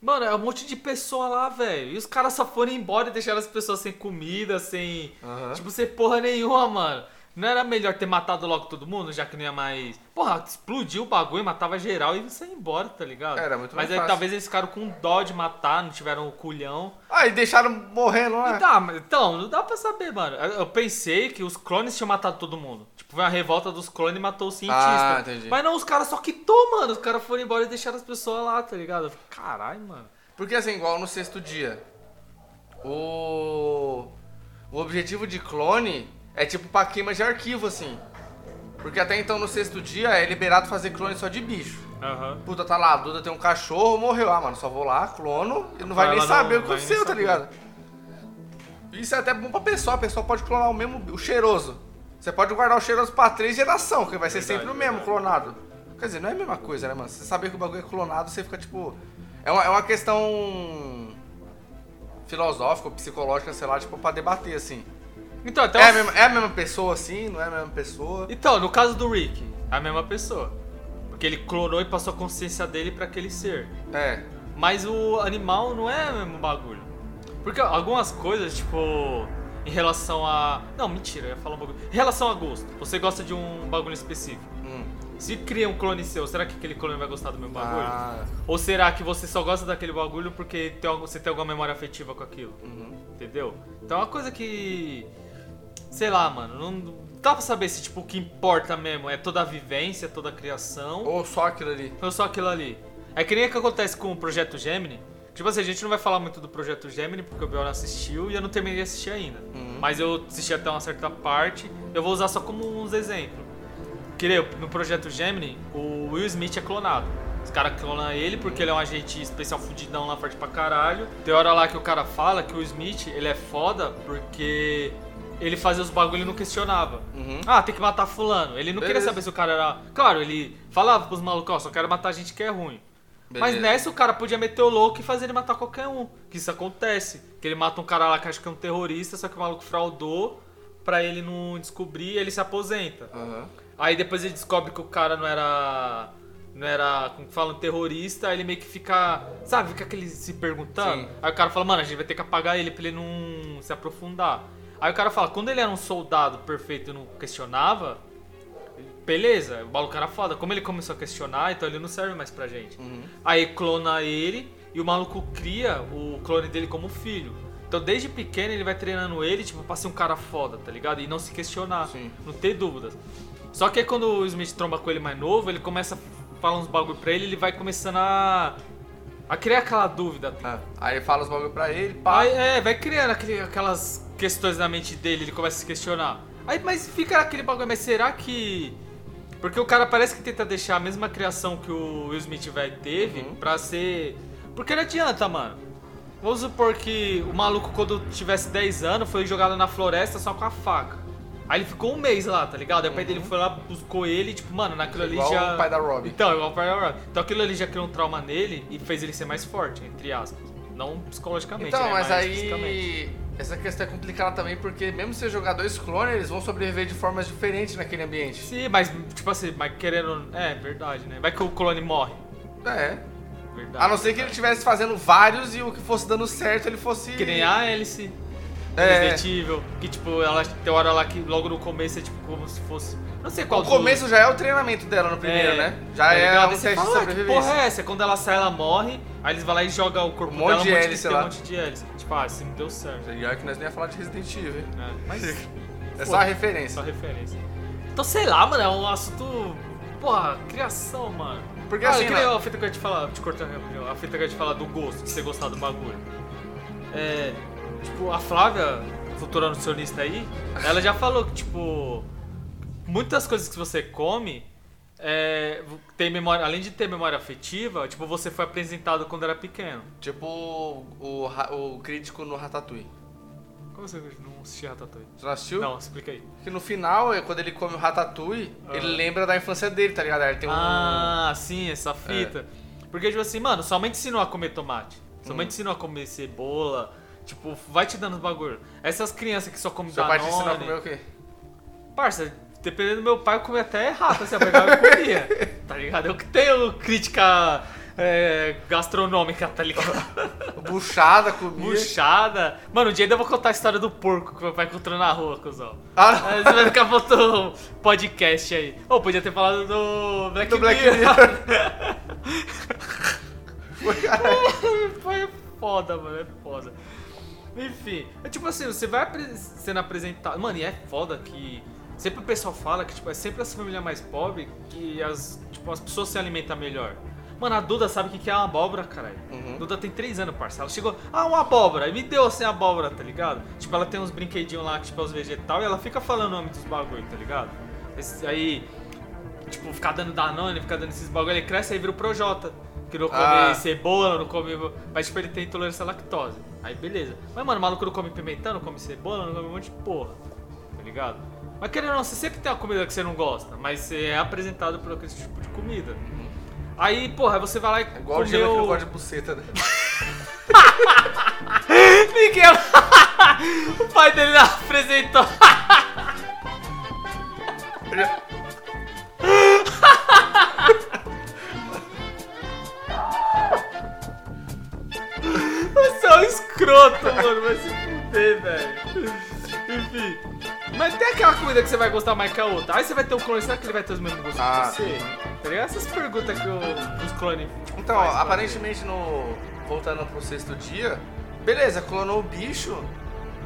Mano, é um monte de pessoa lá, velho. E os caras só foram embora e deixaram as pessoas sem comida, sem. Aham. Tipo, sem porra nenhuma, mano. Não era melhor ter matado logo todo mundo, já que não ia mais. Porra, explodiu o bagulho, matava geral e você ia embora, tá ligado? Era muito mais Mas aí fácil. talvez eles ficaram com dó de matar, não tiveram o culhão. Ah, e deixaram morrendo lá. E tá, mas- então, não dá pra saber, mano. Eu eu pensei que os clones tinham matado todo mundo. Tipo, foi a revolta dos clones e matou o cientista. Ah, entendi. Mas não, os caras só quitou, mano. Os caras foram embora e deixaram as pessoas lá, tá ligado? Eu Caralho, mano. Porque assim, igual no sexto dia, o, o objetivo de clone é tipo pra queima de arquivo, assim. Porque até então no sexto dia é liberado fazer clone só de bicho. Aham. Puta, tá lá, a Duda tem um cachorro, morreu. Ah, mano, só vou lá, clono, e não vai, Vai nem saber não o que aconteceu, tá ligado? Isso é até bom pra pessoa, a pessoa pode clonar o mesmo, o cheiroso. Você pode guardar o cheiroso pra três gerações, que vai ser Verdade, sempre o mesmo verdade. clonado. Quer dizer, não é a mesma coisa, né, mano? Você saber que o bagulho é clonado, você fica tipo. É uma, é uma questão filosófica, psicológica, sei lá, tipo, pra debater, assim. Então, até É a, mesma, é a mesma pessoa, assim, não é a mesma pessoa. Então, no caso do Rick, é a mesma pessoa. Porque ele clonou e passou a consciência dele pra aquele ser. É. Mas o animal não é o mesmo bagulho. Porque algumas coisas, tipo, em relação a. Não, mentira, eu ia falar um bagulho. Em relação a gosto, você gosta de um bagulho específico. Hum. Se cria um clone seu, será que aquele clone vai gostar do mesmo bagulho? Ah. Ou será que você só gosta daquele bagulho porque tem, você tem alguma memória afetiva com aquilo? Uhum. Entendeu? Então é uma coisa que. Sei lá, mano. Não dá pra saber se tipo, o que importa mesmo é toda a vivência, toda a criação. Ou só aquilo ali. Ou só aquilo ali. É que nem o que acontece com o Projeto Gemini. Tipo assim, a gente não vai falar muito do Projeto Gemini porque o Biel não assistiu e eu não terminei de assistir ainda. Uhum. Mas eu assisti até uma certa parte. Eu vou usar só como uns exemplos. Queria, no Projeto Gemini, o Will Smith é clonado. Os caras clonam ele porque ele é um agente especial fudidão lá, forte pra caralho. Tem hora lá que o cara fala que o Smith, ele é foda porque ele fazia os bagulho e não questionava. Uhum. Ah, tem que matar fulano. Ele não queria Beleza. saber se o cara era... Claro, ele falava pros malucos, ó, só quero matar gente que é ruim. Mas Beleza. nessa o cara podia meter o louco e fazer ele matar qualquer um. Que isso acontece. Que ele mata um cara lá que acha que é um terrorista, só que o maluco fraudou pra ele não descobrir e ele se aposenta. Aham. Aí depois ele descobre que o cara não era. Não era, como que fala, um terrorista, aí ele meio que fica. Sabe, fica aquele se perguntando. Sim. Aí o cara fala, mano, a gente vai ter que apagar ele pra ele não se aprofundar. Aí o cara fala, quando ele era um soldado perfeito e não questionava, beleza, o maluco era foda. Como ele começou a questionar, então ele não serve mais pra gente. Uhum. Aí clona ele e o maluco cria o clone dele como filho. Então desde pequeno ele vai treinando ele, tipo, pra ser um cara foda, tá ligado? E não se questionar, Sim. não ter dúvidas. Só que aí quando o Smith tromba com ele mais novo, ele começa a falar uns bagulho pra ele, ele vai começando a. a criar aquela dúvida. Ah, Aí fala os bagulho pra ele, pá. Aí, é, vai criando aquele- aquelas questões na mente dele, ele começa a se questionar. Aí, mas fica aquele bagulho, mas será que. Porque o cara parece que tenta deixar a mesma criação que o Will Smith velho teve Uhum. pra ser. Porque não adianta, mano. Vamos supor que o maluco, quando tivesse 10 anos, foi jogado na floresta só com a faca. Aí ele ficou um mês lá, tá ligado? Aí o pai dele foi lá, buscou ele, tipo, mano, naquilo ali Uhum. Igual já. o pai da Robin. Então, igual o pai da Robin. Então aquilo ali já criou um trauma nele e fez ele ser mais forte, entre aspas. Não psicologicamente, Então, né? mas fisicamente. aí. Essa questão é complicada também, porque mesmo se você jogar dois clones, eles vão sobreviver de formas diferentes naquele ambiente. Sim, mas, tipo assim, mas querendo. É, verdade, né? Vai que o clone morre. É. Verdade. A não ser que ele estivesse fazendo vários e o que fosse dando certo, ele fosse. Que nem a Alice. É. Resident Evil. Que, tipo, ela tem hora lá que logo no começo é tipo como se fosse. Não sei qual O começo já é o treinamento dela no primeiro, né? Já é ligado? um teste de fala, "Ah, que sobrevivência. porra é essa? Quando ela sai, ela morre. Aí eles vão lá e jogam o corpo Um monte dela, de um monte hélice tem um monte de hélice. Tipo, ah, assim não deu certo. E olha que nós nem ia falar de Resident Evil, hein? É, mas É só a referência. só referência. Então, sei lá, mano, é um assunto. Porra, criação, mano. Porque ah, assim, que nem né? a fita que eu ia te falar, te rapidinho, a fita que eu ia te falar do gosto, de você gostar do bagulho. É. Tipo, a Flávia, futura nutricionista aí, ela já falou que, tipo. Muitas coisas que você come. É, tem memória, além de ter memória afetiva, tipo, você foi apresentado quando era pequeno. Tipo o, ra- o crítico no Ratatouille. Como você não assistia Ratatouille? Você não assistiu? Não, explica aí. Que no final, é quando ele come o Ratatouille, Ah. ele lembra da infância dele, tá ligado? Ele tem um. Ah, sim, essa fita. Porque, tipo assim, mano, sua mãe te ensinou a comer tomate. Sua mãe Hum. te ensinou a comer cebola. Tipo, vai te dando bagulho. Essas crianças que só comem Seu pai te ensinou a Danone... comer o quê? Parça, dependendo do meu pai, eu comia até errado, assim, eu pegava e comia. Tá ligado? Eu que tenho crítica é, gastronômica, tá ligado? Buchada, comia. Buchada. Mano, um dia ainda eu vou contar a história do porco que meu pai encontrou na rua, cuzão. Ah, Aí Você vai ficar botando podcast aí. Ou podia ter falado do Black, Do Black Mirror. Foi, caralho. Foi foda, mano, é foda. Enfim, é tipo assim, você vai sendo apresentado. Mano, e é foda que. Sempre o pessoal fala que tipo, é sempre as famílias mais pobres que as, tipo, as pessoas se alimentam melhor. Mano, a Duda sabe o que que é uma abóbora, caralho. Uhum. Duda tem 3 anos, parça. Ela chegou, ah, uma abóbora. E me deu assim a abóbora, tá ligado? Tipo, ela tem uns brinquedinhos lá, que, tipo, os vegetal, e ela fica falando o nome dos bagulho, tá ligado? Esse- aí, tipo, ficar dando Danone, ficar dando esses bagulho, ele cresce aí vira o Projota. Que não come Ah. cebola, não come. Mas tipo, ele tem intolerância à lactose. Aí beleza. Mas mano, o maluco não come pimentão, não come cebola, não come um monte de porra. Tá ligado? Mas querendo ou não, você sempre tem uma comida que você não gosta, mas você é apresentado por aquele tipo de comida. Uhum. Aí, porra, aí você vai lá e. É igual comeu... o que eu de buceta, né? Miguel! o pai dele não apresentou. Você é um escroto, mano. Vai se fuder, velho. Enfim. Mas tem aquela comida que você vai gostar mais que a outra. Aí você vai ter o clone, será que ele vai ter os mesmos gostos Ah, que você? Tá ligado? Essas perguntas que o- os clones. Então, faz pra aparentemente no. Voltando pro sexto dia, beleza, clonou o bicho.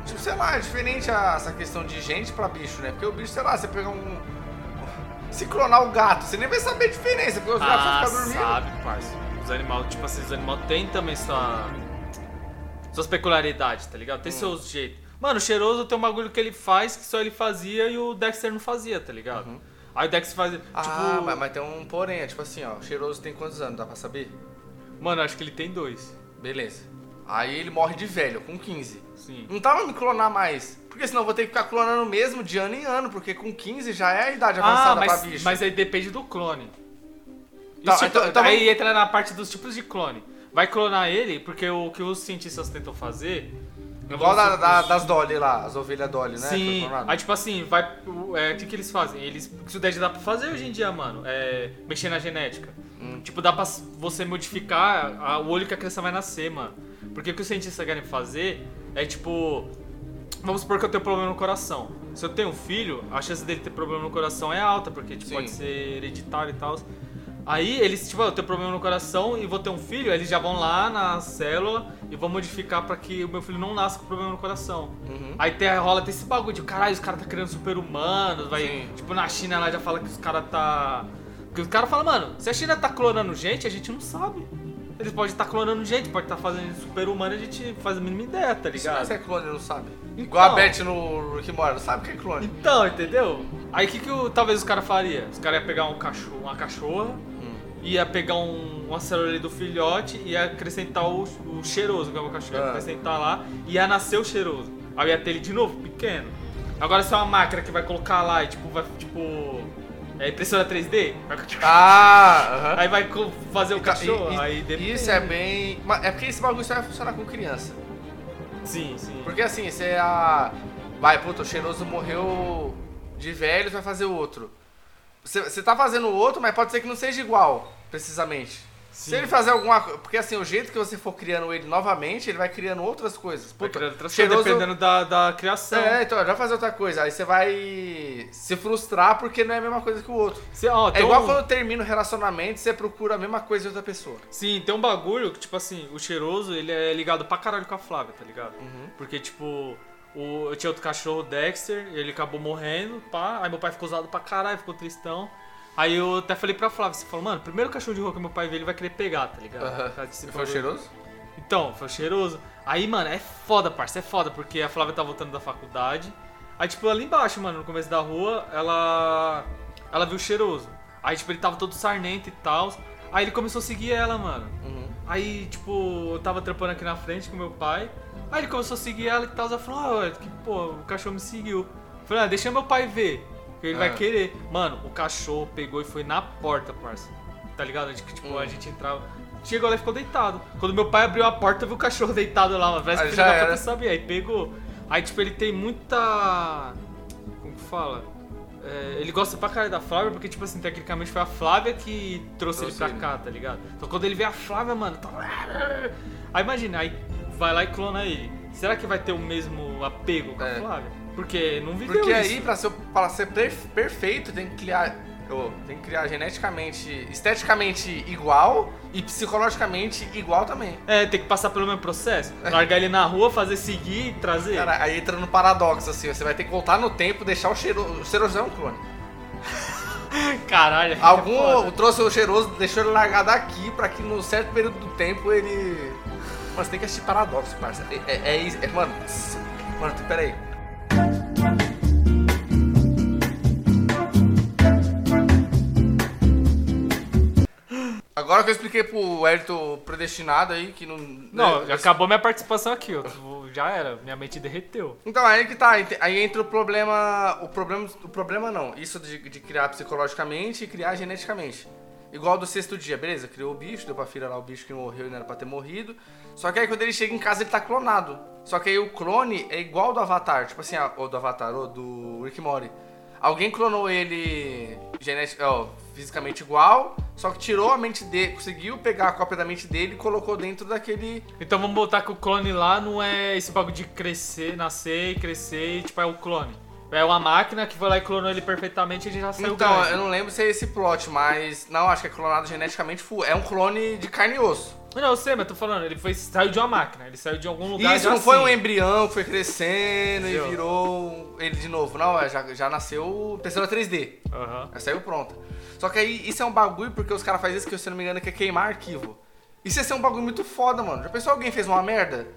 Tipo, sei lá, é diferente a- essa questão de gente pra bicho, né? Porque o bicho, sei lá, você pegar um. Se clonar o gato, você nem vai saber a diferença, porque os gatos Ah, vão ficar dormindo. sabe, parça. Os animais, tipo assim, os animais têm também sua... suas peculiaridades, tá ligado? Hum. Tem seus jeitos. Mano, o cheiroso tem um bagulho que ele faz que só ele fazia e o Dexter não fazia, tá ligado? Aí o Dexter fazia. Uhum. Ah, tipo, mas, mas tem um porém, é tipo assim, ó, o cheiroso tem quantos anos, dá pra saber? Mano, acho que ele tem dois. Beleza. Aí ele morre de velho, com 15. Sim. Não tava me clonar mais. Porque senão eu vou ter que ficar clonando mesmo de ano em ano, porque com 15 já é a idade Ah, avançada mas, pra bicho. mas aí depende do clone. Tá, então- então aí entra na parte dos tipos de clone. Vai clonar ele, porque o que os cientistas tentam fazer. Igual da, da- das Dolly lá, as ovelhas Dolly, né? Sim, aí tipo assim, vai. o- É, o que, que eles fazem? Eles. Isso daí já dá pra fazer hoje em dia, mano. É. Mexer na genética. Hum. Tipo, dá pra você modificar a- o olho que a criança vai nascer, mano. Porque o que os cientistas querem fazer é tipo. Vamos supor que eu tenho problema no coração. Se eu tenho um filho, a chance dele ter problema no coração é alta, porque tipo, pode ser hereditário e tal. Aí eles, tipo, eu tenho problema no coração e vou ter um filho, aí eles já vão lá na célula e vão modificar pra que o meu filho não nasça com problema no coração. Uhum. Aí tem, rola tem esse bagulho de caralho, os caras tá criando super-humanos, vai. Sim. Tipo, na China lá já fala que os caras tá. Porque os caras falam, mano, se a China tá clonando gente, a gente não sabe. Eles podem estar clonando gente, pode estar fazendo super-humano, a gente faz a mínima ideia, tá Isso ligado? mas é clone, não sabe. Então. Igual a Beth no Rick não sabe o que é clone. Então, entendeu? Aí o que, que o- talvez os caras fariam? Os caras iam pegar um cachorro, uma cachorra. Ia pegar um, uma célula do filhote e ia acrescentar o, o cheiroso, que é o cachorro, ia Ah. acrescentar lá e ia nascer o cheiroso. Aí ia ter ele de novo, pequeno. Agora se é uma máquina que vai colocar lá e tipo, vai, tipo, é impressora 3D, vai- Ah, aham. aí vai fazer o Então, cachorro, e- aí depende. Isso é bem. É porque esse bagulho só vai funcionar com criança. Sim, sim. Porque assim, você é a. Vai, puta, o cheiroso morreu de velho, vai fazer outro. Você, tá fazendo outro, mas pode ser que não seja igual, precisamente. Se Sim. ele fazer alguma coisa. Porque assim, o jeito que você for criando ele novamente, ele vai criando outras coisas. Vai Puta, criando outras cheiroso- coisas, dependendo da, da criação. É, então, vai fazer outra coisa. Aí você vai se frustrar porque não é a mesma coisa que o outro. Cê- ó, É igual um- quando termina o relacionamento, você procura a mesma coisa de outra pessoa. Sim, tem um bagulho que, tipo assim, o cheiroso, ele é ligado pra caralho com a Flávia, tá ligado? Uhum. Porque, tipo, o, eu tinha outro cachorro, o Dexter, e ele acabou morrendo, pá. Aí meu pai ficou usado pra caralho, ficou tristão. Aí eu até falei pra Flávia, você falou, mano, primeiro cachorro de rua que meu pai vê, ele vai querer pegar, tá ligado? Desse Foi cheiroso? Então, foi cheiroso. Aí, mano, é foda, parça, é foda, porque a Flávia tá voltando da faculdade. Aí, tipo, ali embaixo, mano, no começo da rua, ela. Ela viu o cheiroso. Aí, tipo, ele tava todo sarnento e tal. Aí ele começou a seguir ela, mano. Uhum. Aí, tipo, eu tava trampando aqui na frente com meu pai. Aí ele começou a seguir ela e tal. Ela falou, ah, que, pô, o cachorro me seguiu. Eu falei, ah, deixa meu pai ver. Que ele Ah. vai querer. Mano, o cachorro pegou e foi na porta, parça. Tá ligado? Tipo, Hum. a gente entrava. Chegou lá e ficou deitado. Quando meu pai abriu a porta, viu o cachorro deitado lá, mano. Parece que da era. puta sabia. Aí pegou. Aí, tipo, ele tem muita. Como que fala? É, ele gosta pra caralho da Flávia, porque, tipo assim, tecnicamente foi a Flávia que trouxe, Trouxe ele pra ele. cá, tá ligado? Então quando ele vê a Flávia, mano, tá. Aí imagina, aí vai lá e clona ele. Será que vai ter o mesmo apego com a É. Flávia? Porque não viveu Porque isso. aí, pra ser, pra ser perf- perfeito, tem que criar. Tem que criar geneticamente, esteticamente igual e psicologicamente igual também. É, tem que passar pelo mesmo processo. Largar ele na rua, fazer seguir e trazer. Cara, aí entra no paradoxo, assim, você vai ter que voltar no tempo e deixar o cheiroso. O cheiroso é um clone. Caralho. é Algum foda. trouxe o cheiroso, deixou ele largado aqui pra que no certo período do tempo ele. Mano, você tem que assistir paradoxo, parça. É, é, é isso. é- mano, mano, pera Agora que eu expliquei pro Hélito predestinado aí, que não. Não, né, acabou minha participação aqui. Já era, minha mente derreteu. Então, aí que tá, aí entra o problema, o problema, o problema não, isso de, de criar psicologicamente e criar geneticamente. Igual do sexto dia, beleza? Criou o bicho, deu pra filha lá o bicho que morreu e não era pra ter morrido. Só que aí quando ele chega em casa ele tá clonado. Só que aí o clone é igual do Avatar, tipo assim, a- ou do Avatar, ou do Rick Morty. Alguém clonou ele genetic, ó, fisicamente igual, só que tirou a mente dele, conseguiu pegar a cópia da mente dele e colocou dentro daquele. Então vamos botar que o clone lá não é esse bagulho de crescer, nascer e crescer e tipo é o clone. É uma máquina que foi lá e clonou ele perfeitamente e ele já saiu Então, grande. eu não lembro se é esse plot, mas. Não, acho que é clonado geneticamente full. É um clone de carne e osso. Não, eu sei, mas tô falando, ele foi, saiu de uma máquina, ele saiu de algum lugar isso não foi um assim. embrião que foi crescendo e virou ele de novo. Não, é, já, já nasceu impressora 3D. Aham. Já saiu pronta. Só que aí isso é um bagulho porque os caras fazem isso que, se eu não me engano, que é queimar arquivo. Isso ia ser um bagulho muito foda, mano. Já pensou alguém fez uma merda?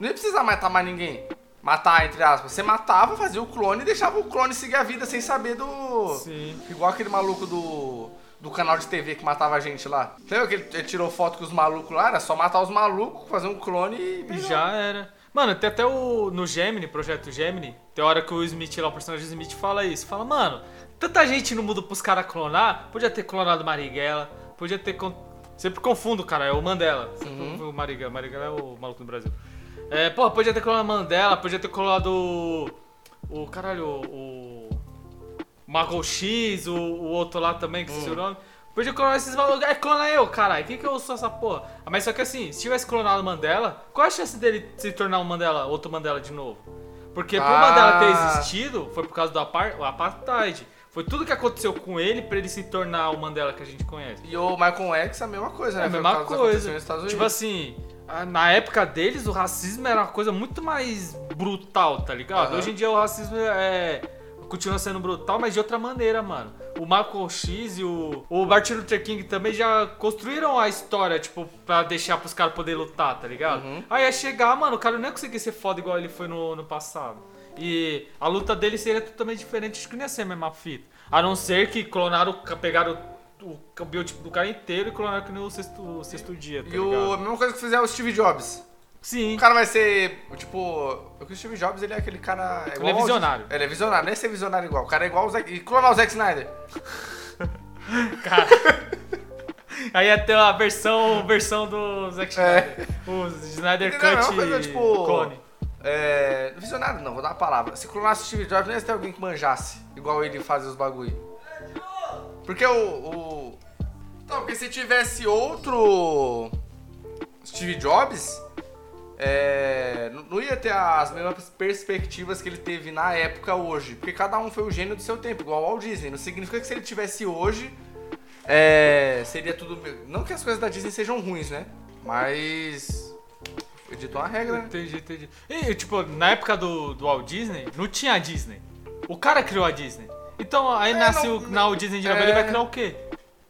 Não ia precisar matar mais ninguém. Matar, entre aspas. Você matava, fazia o clone e deixava o clone seguir a vida sem saber do. Sim. Igual aquele maluco do. Do canal de TV que matava a gente lá. Lembra que ele, ele tirou foto com os malucos lá? Era só matar os malucos, fazer um clone e. E já era. Mano, tem até o. No Gemini, projeto Gemini, tem hora que o Smith lá, o personagem Smith, fala isso. Fala, mano, tanta gente no mundo pros caras clonar. Podia ter clonado Marighella, podia ter. con- Sempre confundo, cara, é o Mandela. Confundo o Marighella. Marighella é o maluco do Brasil. É, porra, podia ter clonado Mandela, podia ter clonado o. O caralho, o. Mago X, o, o outro lá também, que esqueci o nome. Podia clonar esses malucos. É, clona eu, caralho. Quem que eu sou essa porra? Ah, Mas só que assim, se tivesse clonado o Mandela, qual a chance dele se tornar um Mandela, outro Mandela de novo? Porque pro Ah. Mandela ter existido, foi por causa do apar- o apartheid. Foi tudo que aconteceu com ele pra ele se tornar o Mandela que a gente conhece. E o Michael X a mesma coisa, né? É a mesma coisa. nos Estados Tipo Unidos. assim, a- na época deles, o racismo era uma coisa muito mais brutal, tá ligado? Aham. Hoje em dia o racismo é. Continua sendo brutal, mas de outra maneira, mano. O Malcolm X e o, o Martin Luther King também já construíram a história, tipo, pra deixar pros caras poderem lutar, tá ligado? Uhum. Aí ia chegar, mano, o cara não ia conseguir ser foda igual ele foi no, no passado. E a luta dele seria totalmente diferente, acho que não ia ser a mesma fita. A não ser que clonaram, pegaram o, o biotipo do cara inteiro e clonaram que nem o sexto, o sexto dia, tá E o, ligado? a mesma coisa que fizer o Steve Jobs. Sim. O cara vai ser, tipo. O Steve Jobs, ele é aquele cara. Ele igual é ao- visionário. Ele é visionário, nem é ser visionário igual. O cara é igual o Zack. E clonar o Zack Snyder. Cara. Aí ia ter a versão, versão do Zack Snyder. O Snyder? É Cut uma coisa, tipo- clone. É. Visionário não, vou dar uma palavra. Se clonasse o Steve Jobs, não ia ter alguém que manjasse. Igual ele fazia os bagulho. Porque o. o... Não, porque se tivesse outro. Steve Jobs. É, não- ia ter as mesmas perspectivas que ele teve na época hoje. Porque cada um foi o gênio do seu tempo, igual o Walt Disney. Não significa que se ele tivesse hoje, é, seria tudo. Não que as coisas da Disney sejam ruins, né? Mas. Editou uma regra, né? Entendi, entendi. E, tipo, na época do, do Walt Disney, não tinha a Disney. O cara criou a Disney. Então, aí É, nasce não- o, na Walt Disney de novo, é. ele vai criar o quê?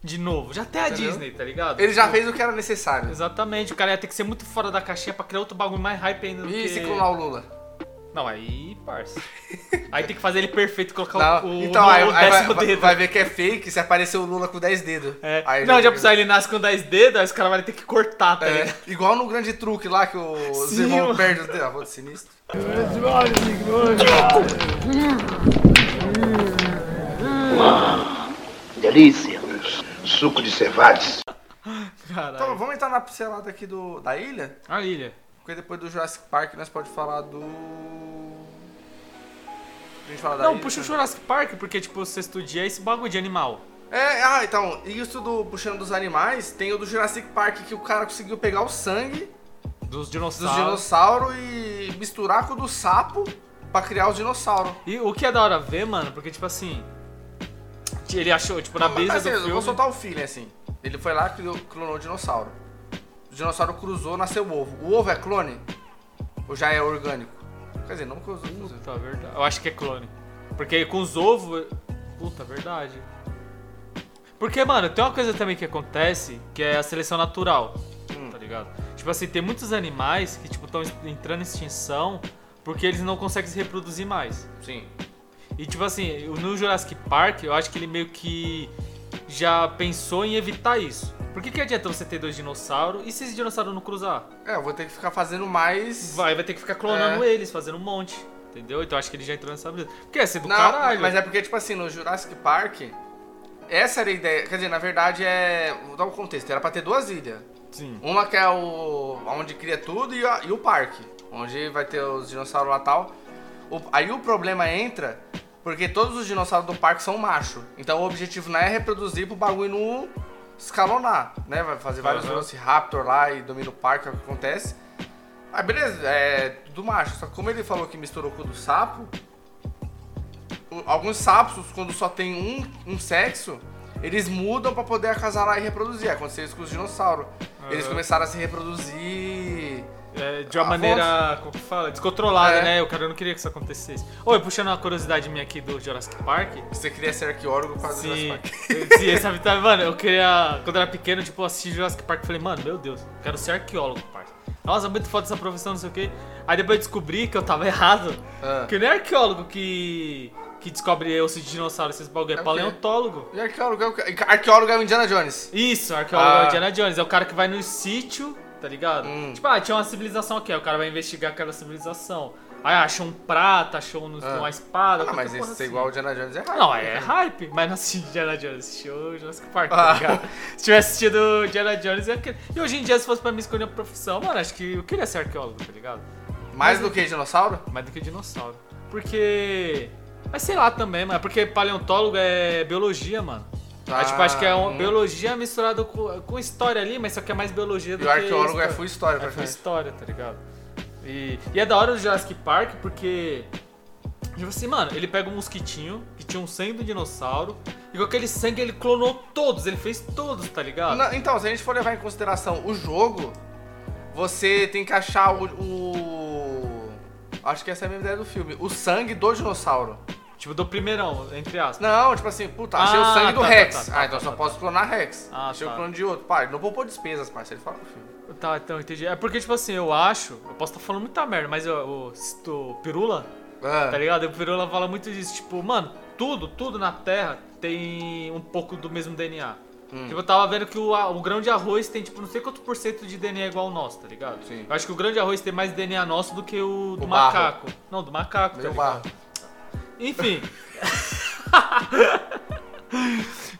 De novo. Já tem a Entendeu? Disney, tá ligado? Ele já Tipo, fez o que era necessário. Exatamente, o cara ia ter que ser muito fora da caixinha pra criar outro bagulho mais hype ainda do E que... se clonar o Lula? Não, aí, parça. aí tem que fazer ele perfeito e colocar Não, o, o, então, o aí, aí vai, vai- dedo. vai ver que é fake se aparecer o Lula com 10 dedos. É. Aí não, já precisa, ele nasce com 10 dedos, aí os caras vão ter que cortar, tá É, ligado? igual no grande truque lá que os Sim, irmãos mano. perdem os dedos. Ah, vou de sinistro. Delícia. Suco de cevades. Caralho. Então, vamos entrar na pincelada aqui do, da ilha? A ilha. Porque depois do Jurassic Park nós pode falar do. A gente fala da Não, ilha, puxa o né? Jurassic Park, porque, tipo, o sexto dia é esse bagulho de animal. É, ah, então, isso do puxando dos animais, tem o do Jurassic Park que o cara conseguiu pegar o sangue Dos dos dinossauros. dinossauros e misturar com o do sapo pra criar os dinossauros. E o que é da hora ver, mano, porque, tipo assim. Ele achou, tipo, na Mas, brisa assim, do eu filme. vou soltar o feeling assim. Ele foi lá e criou- clonou o dinossauro. O dinossauro cruzou, nasceu o ovo. O ovo é clone? Ou já é orgânico? Quer dizer, não cruzou. Puta, verdade. Eu acho que é clone. Porque com os ovos. Puta, verdade. Porque, mano, tem uma coisa também que acontece, que é a seleção natural. Hum. Tá ligado? Tipo assim, tem muitos animais que, tipo, estão entrando em extinção porque eles não conseguem se reproduzir mais. Sim. E tipo assim, no Jurassic Park, eu acho que ele meio que já pensou em evitar isso. Por que, que adianta você ter dois dinossauros e se esse dinossauro não cruzar? É, eu vou ter que ficar fazendo mais. Vai, vai ter que ficar clonando É. eles, fazendo um monte. Entendeu? Então acho que ele já entrou nessa brisa. Porque ia ser do Não, caralho. mas é porque, tipo assim, no Jurassic Park, essa era a ideia. Quer dizer, na verdade é. Vou dar um contexto. Era pra ter duas ilhas. Sim. Uma que é o. onde cria tudo e, a- e o parque. Onde vai ter os dinossauros lá e tal. O- aí o problema entra Porque todos os dinossauros do parque são macho. Então o objetivo não é reproduzir pro bagulho não escalonar, né? Vai fazer vários. Velociraptor lá e domina o parque, é o que acontece. Ah, beleza, é tudo macho. Só que como ele falou que misturou com o do sapo, alguns sapos, quando só tem um, um sexo, eles mudam pra poder acasalar e reproduzir. Aconteceu isso com os dinossauros. Eles Aham. começaram a se reproduzir. É, de uma Ah, maneira, como que fala? Descontrolada, É. né? O cara não queria que isso acontecesse. Oi, puxando uma curiosidade minha aqui do Jurassic Park. Você queria ser arqueólogo para Sim, Jurassic sim, sabe, tá, mano, eu queria. Quando eu era pequeno, tipo, eu assisti Jurassic Park e falei, mano, meu Deus, eu quero ser arqueólogo, parça. Nossa, muito foda essa profissão, não sei o quê. Aí depois eu descobri que eu tava errado. Ah. Que não é arqueólogo que. que descobre osso de dinossauro, esses bagulho, é, É paleontólogo. E arqueólogo é o? Arqueólogo é o Indiana Jones. Isso, arqueólogo é Ah. o Indiana Jones. É o cara que vai no sítio, tá ligado? Hum. Tipo, ah, tinha uma civilização aqui, aí o cara vai investigar aquela civilização. Aí achou um prata, achou um- Ah. uma espada. Ah, mas esse assim. é igual o Indiana Jones é raro. Não, é hype, mas não assisti Indiana Jones, assisti o Jurassic Park, Ah. tá ligado? Se tivesse assistido Indiana Jones, eu queria... E hoje em dia, se fosse pra mim escolher uma profissão, mano, acho que eu queria ser arqueólogo, tá ligado? Mais do que dinossauro? Mais do que dinossauro. Porque... Mas sei lá também, mano, porque paleontólogo é biologia, mano. Tá. Aí, tipo, acho que é uma Hum. biologia misturada com, com história ali, mas só que é mais biologia do E que o arqueólogo é full história, É full história, tá ligado? E, e é da hora do Jurassic Park porque. Tipo assim, mano, ele pega um mosquitinho que tinha um sangue do dinossauro e com aquele sangue ele clonou todos, ele fez todos, tá ligado? Não, então, se a gente for levar em consideração o jogo, você tem que achar o. o- Acho que essa é a mesma ideia do filme. O sangue do dinossauro. Tipo, do primeirão, entre aspas. Não, tipo assim, puta, achei o Ah, sangue do tá, Rex. tá, tá, ah, tá, então tá, só tá. posso clonar Rex. Ah, achei tá. o clone de outro. Pai, não poupou despesas, parceiro. Fala filme. Tá, então entendi. É porque, tipo assim, eu acho, eu posso estar falando muita merda, mas eu, o, o Pirula, Ah, tá ligado? O Pirula fala muito disso, tipo, mano, tudo, tudo na Terra tem um pouco do mesmo DNA. Hum. Tipo, eu tava vendo que o, a- o grão de arroz tem, tipo, não sei quanto por cento de DNA igual ao nosso, tá ligado? Sim. Eu acho que o grão de arroz tem mais DNA nosso do que o do O barro. macaco. Não, do macaco, tá barro. ligado? Enfim.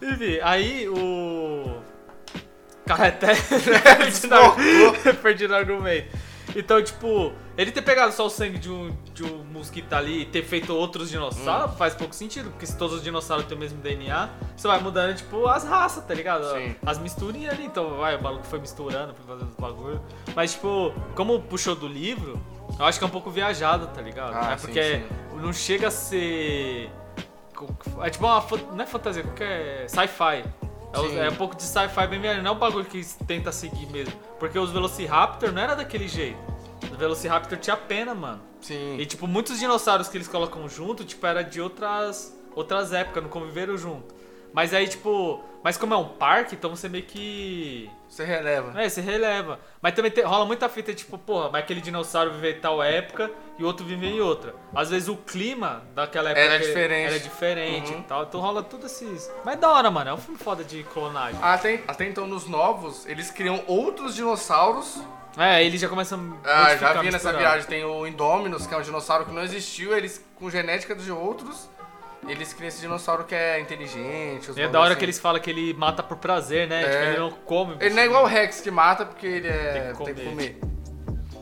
Enfim, aí o. Cara, até. perdi, no... perdi no argumento. Então, tipo, ele ter pegado só o sangue de um, de um mosquito ali e ter feito outros dinossauros Hum. faz pouco sentido, porque se todos os dinossauros têm o mesmo DNA, você vai mudando, tipo, as raças, tá ligado? Sim. As misturinhas ali, então vai, o maluco foi misturando, foi fazendo os bagulho. Mas, tipo, como puxou do livro, eu acho que é um pouco viajado, tá ligado? Ah, é sim, porque sim. não chega a ser. É tipo uma. Não é fantasia, qualquer. Sci-fi. É, o- é um pouco de sci-fi bem viajado, não é um bagulho que tenta seguir mesmo. Porque os Velociraptor não era daquele jeito. Os Velociraptor tinha pena, mano. Sim. E tipo, muitos dinossauros que eles colocam junto, tipo, era de outras outras épocas, não conviveram junto. Mas aí, tipo, mas como é um parque, então você meio que Você releva. é, você releva. Mas também te- rola muita fita, tipo, porra, mas aquele dinossauro vive em tal época e o outro vive em outra. Às vezes o clima daquela época Era que- diferente. era diferente Uhum. e tal. Então rola tudo esses. Mas da hora, mano. É um filme foda de clonagem. Até, até então, nos novos, eles criam outros dinossauros. É, eles já começam a Ah, já vi nessa viagem. Tem o Indominus, que é um dinossauro que não existiu. Eles, com genética de outros, eles criam esse dinossauro que é inteligente. os E é da hora assim. que eles falam que ele mata por prazer, né? É. Tipo, ele não come. Ele não é igual o Rex que mata porque ele é. Tem que tem que comer.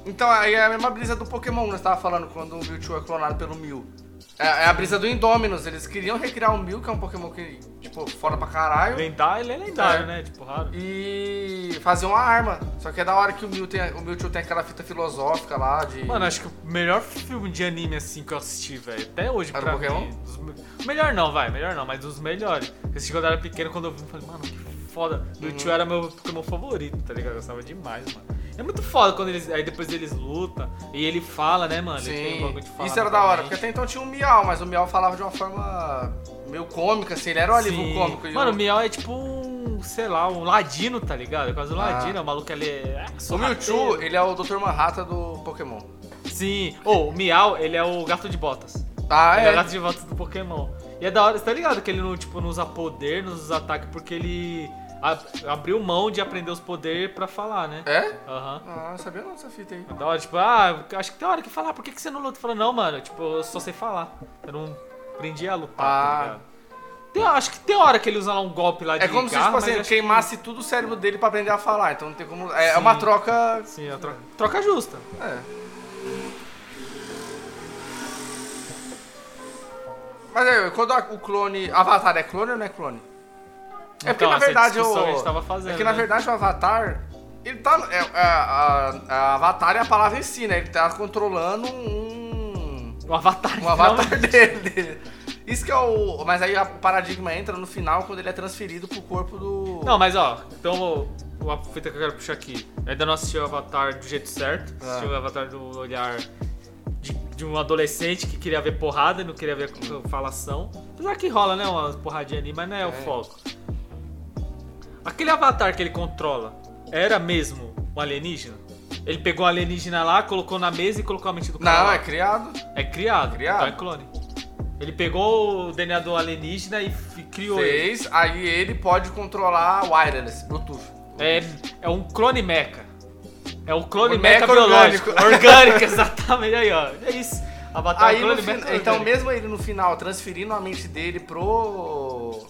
Então aí é a mesma brisa do Pokémon que nós tava falando quando o Mewtwo é clonado pelo Mew. É, é a brisa do Indominus. Eles queriam recriar o Mew, que é um Pokémon que, tipo, foda pra caralho. Lendário, ele é lendário, É. né? Tipo, raro. E fazer uma arma. Só que é da hora que o Mew tem, o Mewtwo tem aquela fita filosófica lá de. Mano, acho que o melhor filme de anime assim que eu assisti, velho. Até hoje, Era pra o Pokémon? mim. dos me- melhor não, vai, melhor não, mas dos melhores. Eu assisti quando eu era pequeno, quando eu vi, eu falei, mano, que foda. Meu Uhum. tio era meu Pokémon favorito, tá ligado? Eu gostava demais, mano. É muito foda quando eles. Aí depois eles lutam e ele fala, né, mano? Um Sim, falar isso era da hora, porque até então tinha um Miau, mas o Miau falava de uma forma meio cômica, assim, ele era um alívio cômico. Mano, o o, Miau é tipo um, sei lá, um ladino, tá ligado? É quase um Ah. ladino, o maluco ali é. o. Mewtwo, ele é o Dr. Manhattan do Pokémon. Sim. Ô, o Miau, ele é o gato de botas. Ah, Ele é o é? gato de botas do Pokémon. E é da hora, você tá ligado que ele não, tipo, não usa poder, não usa ataque porque ele abriu mão de aprender os poderes pra falar, né? É? Aham. Ah, não sabia não dessa fita aí. É Da hora, tipo, ah, acho que tem hora que falar, por que, que você não luta? Fala, não, mano, tipo, eu só sei falar. Eu não aprendi a lutar, Ah. tá ligado? Tem, acho que tem hora que ele usa lá um golpe lá de É como se, garra, tipo assim, acho que- queimasse tudo o cérebro dele pra aprender a falar, então não tem como... É, é Sim. uma troca... Sim, é troca, troca justa. É. Mas é, quando a- o clone. Avatar é clone ou não é clone? É porque Então, na verdade o. fazendo, é que na né? verdade o Avatar. Ele tá. É, é, a, a Avatar é a palavra em si, né? Ele tá controlando um. O Avatar. Um avatar dele. Isso que é o. Mas aí o paradigma entra no final quando ele é transferido pro corpo do. Não, mas ó, então uma fita que eu quero puxar aqui. Eu ainda não assisti o Avatar do jeito certo. Ah. Assisti o Avatar do olhar de, de um adolescente que queria ver porrada e não queria ver falação. Apesar que rola, né? Umas porradinhas ali, mas não é, o É. foco. Aquele Avatar que ele controla era mesmo um alienígena? Ele pegou um alienígena lá, colocou na mesa e colocou a mente do cara. Não, lá. é criado. É criado. Criado. Então é clone. Ele pegou o DNA do alienígena e f- criou ele. Fez, aí ele pode controlar wireless, Bluetooth. É, é um clone mecha. É um clone Um mecha mecha biológico. orgânico. Orgânico, exatamente. Aí, ó. É isso. Avatar Aí no clone fin- então mesmo ele no final transferindo a mente dele pro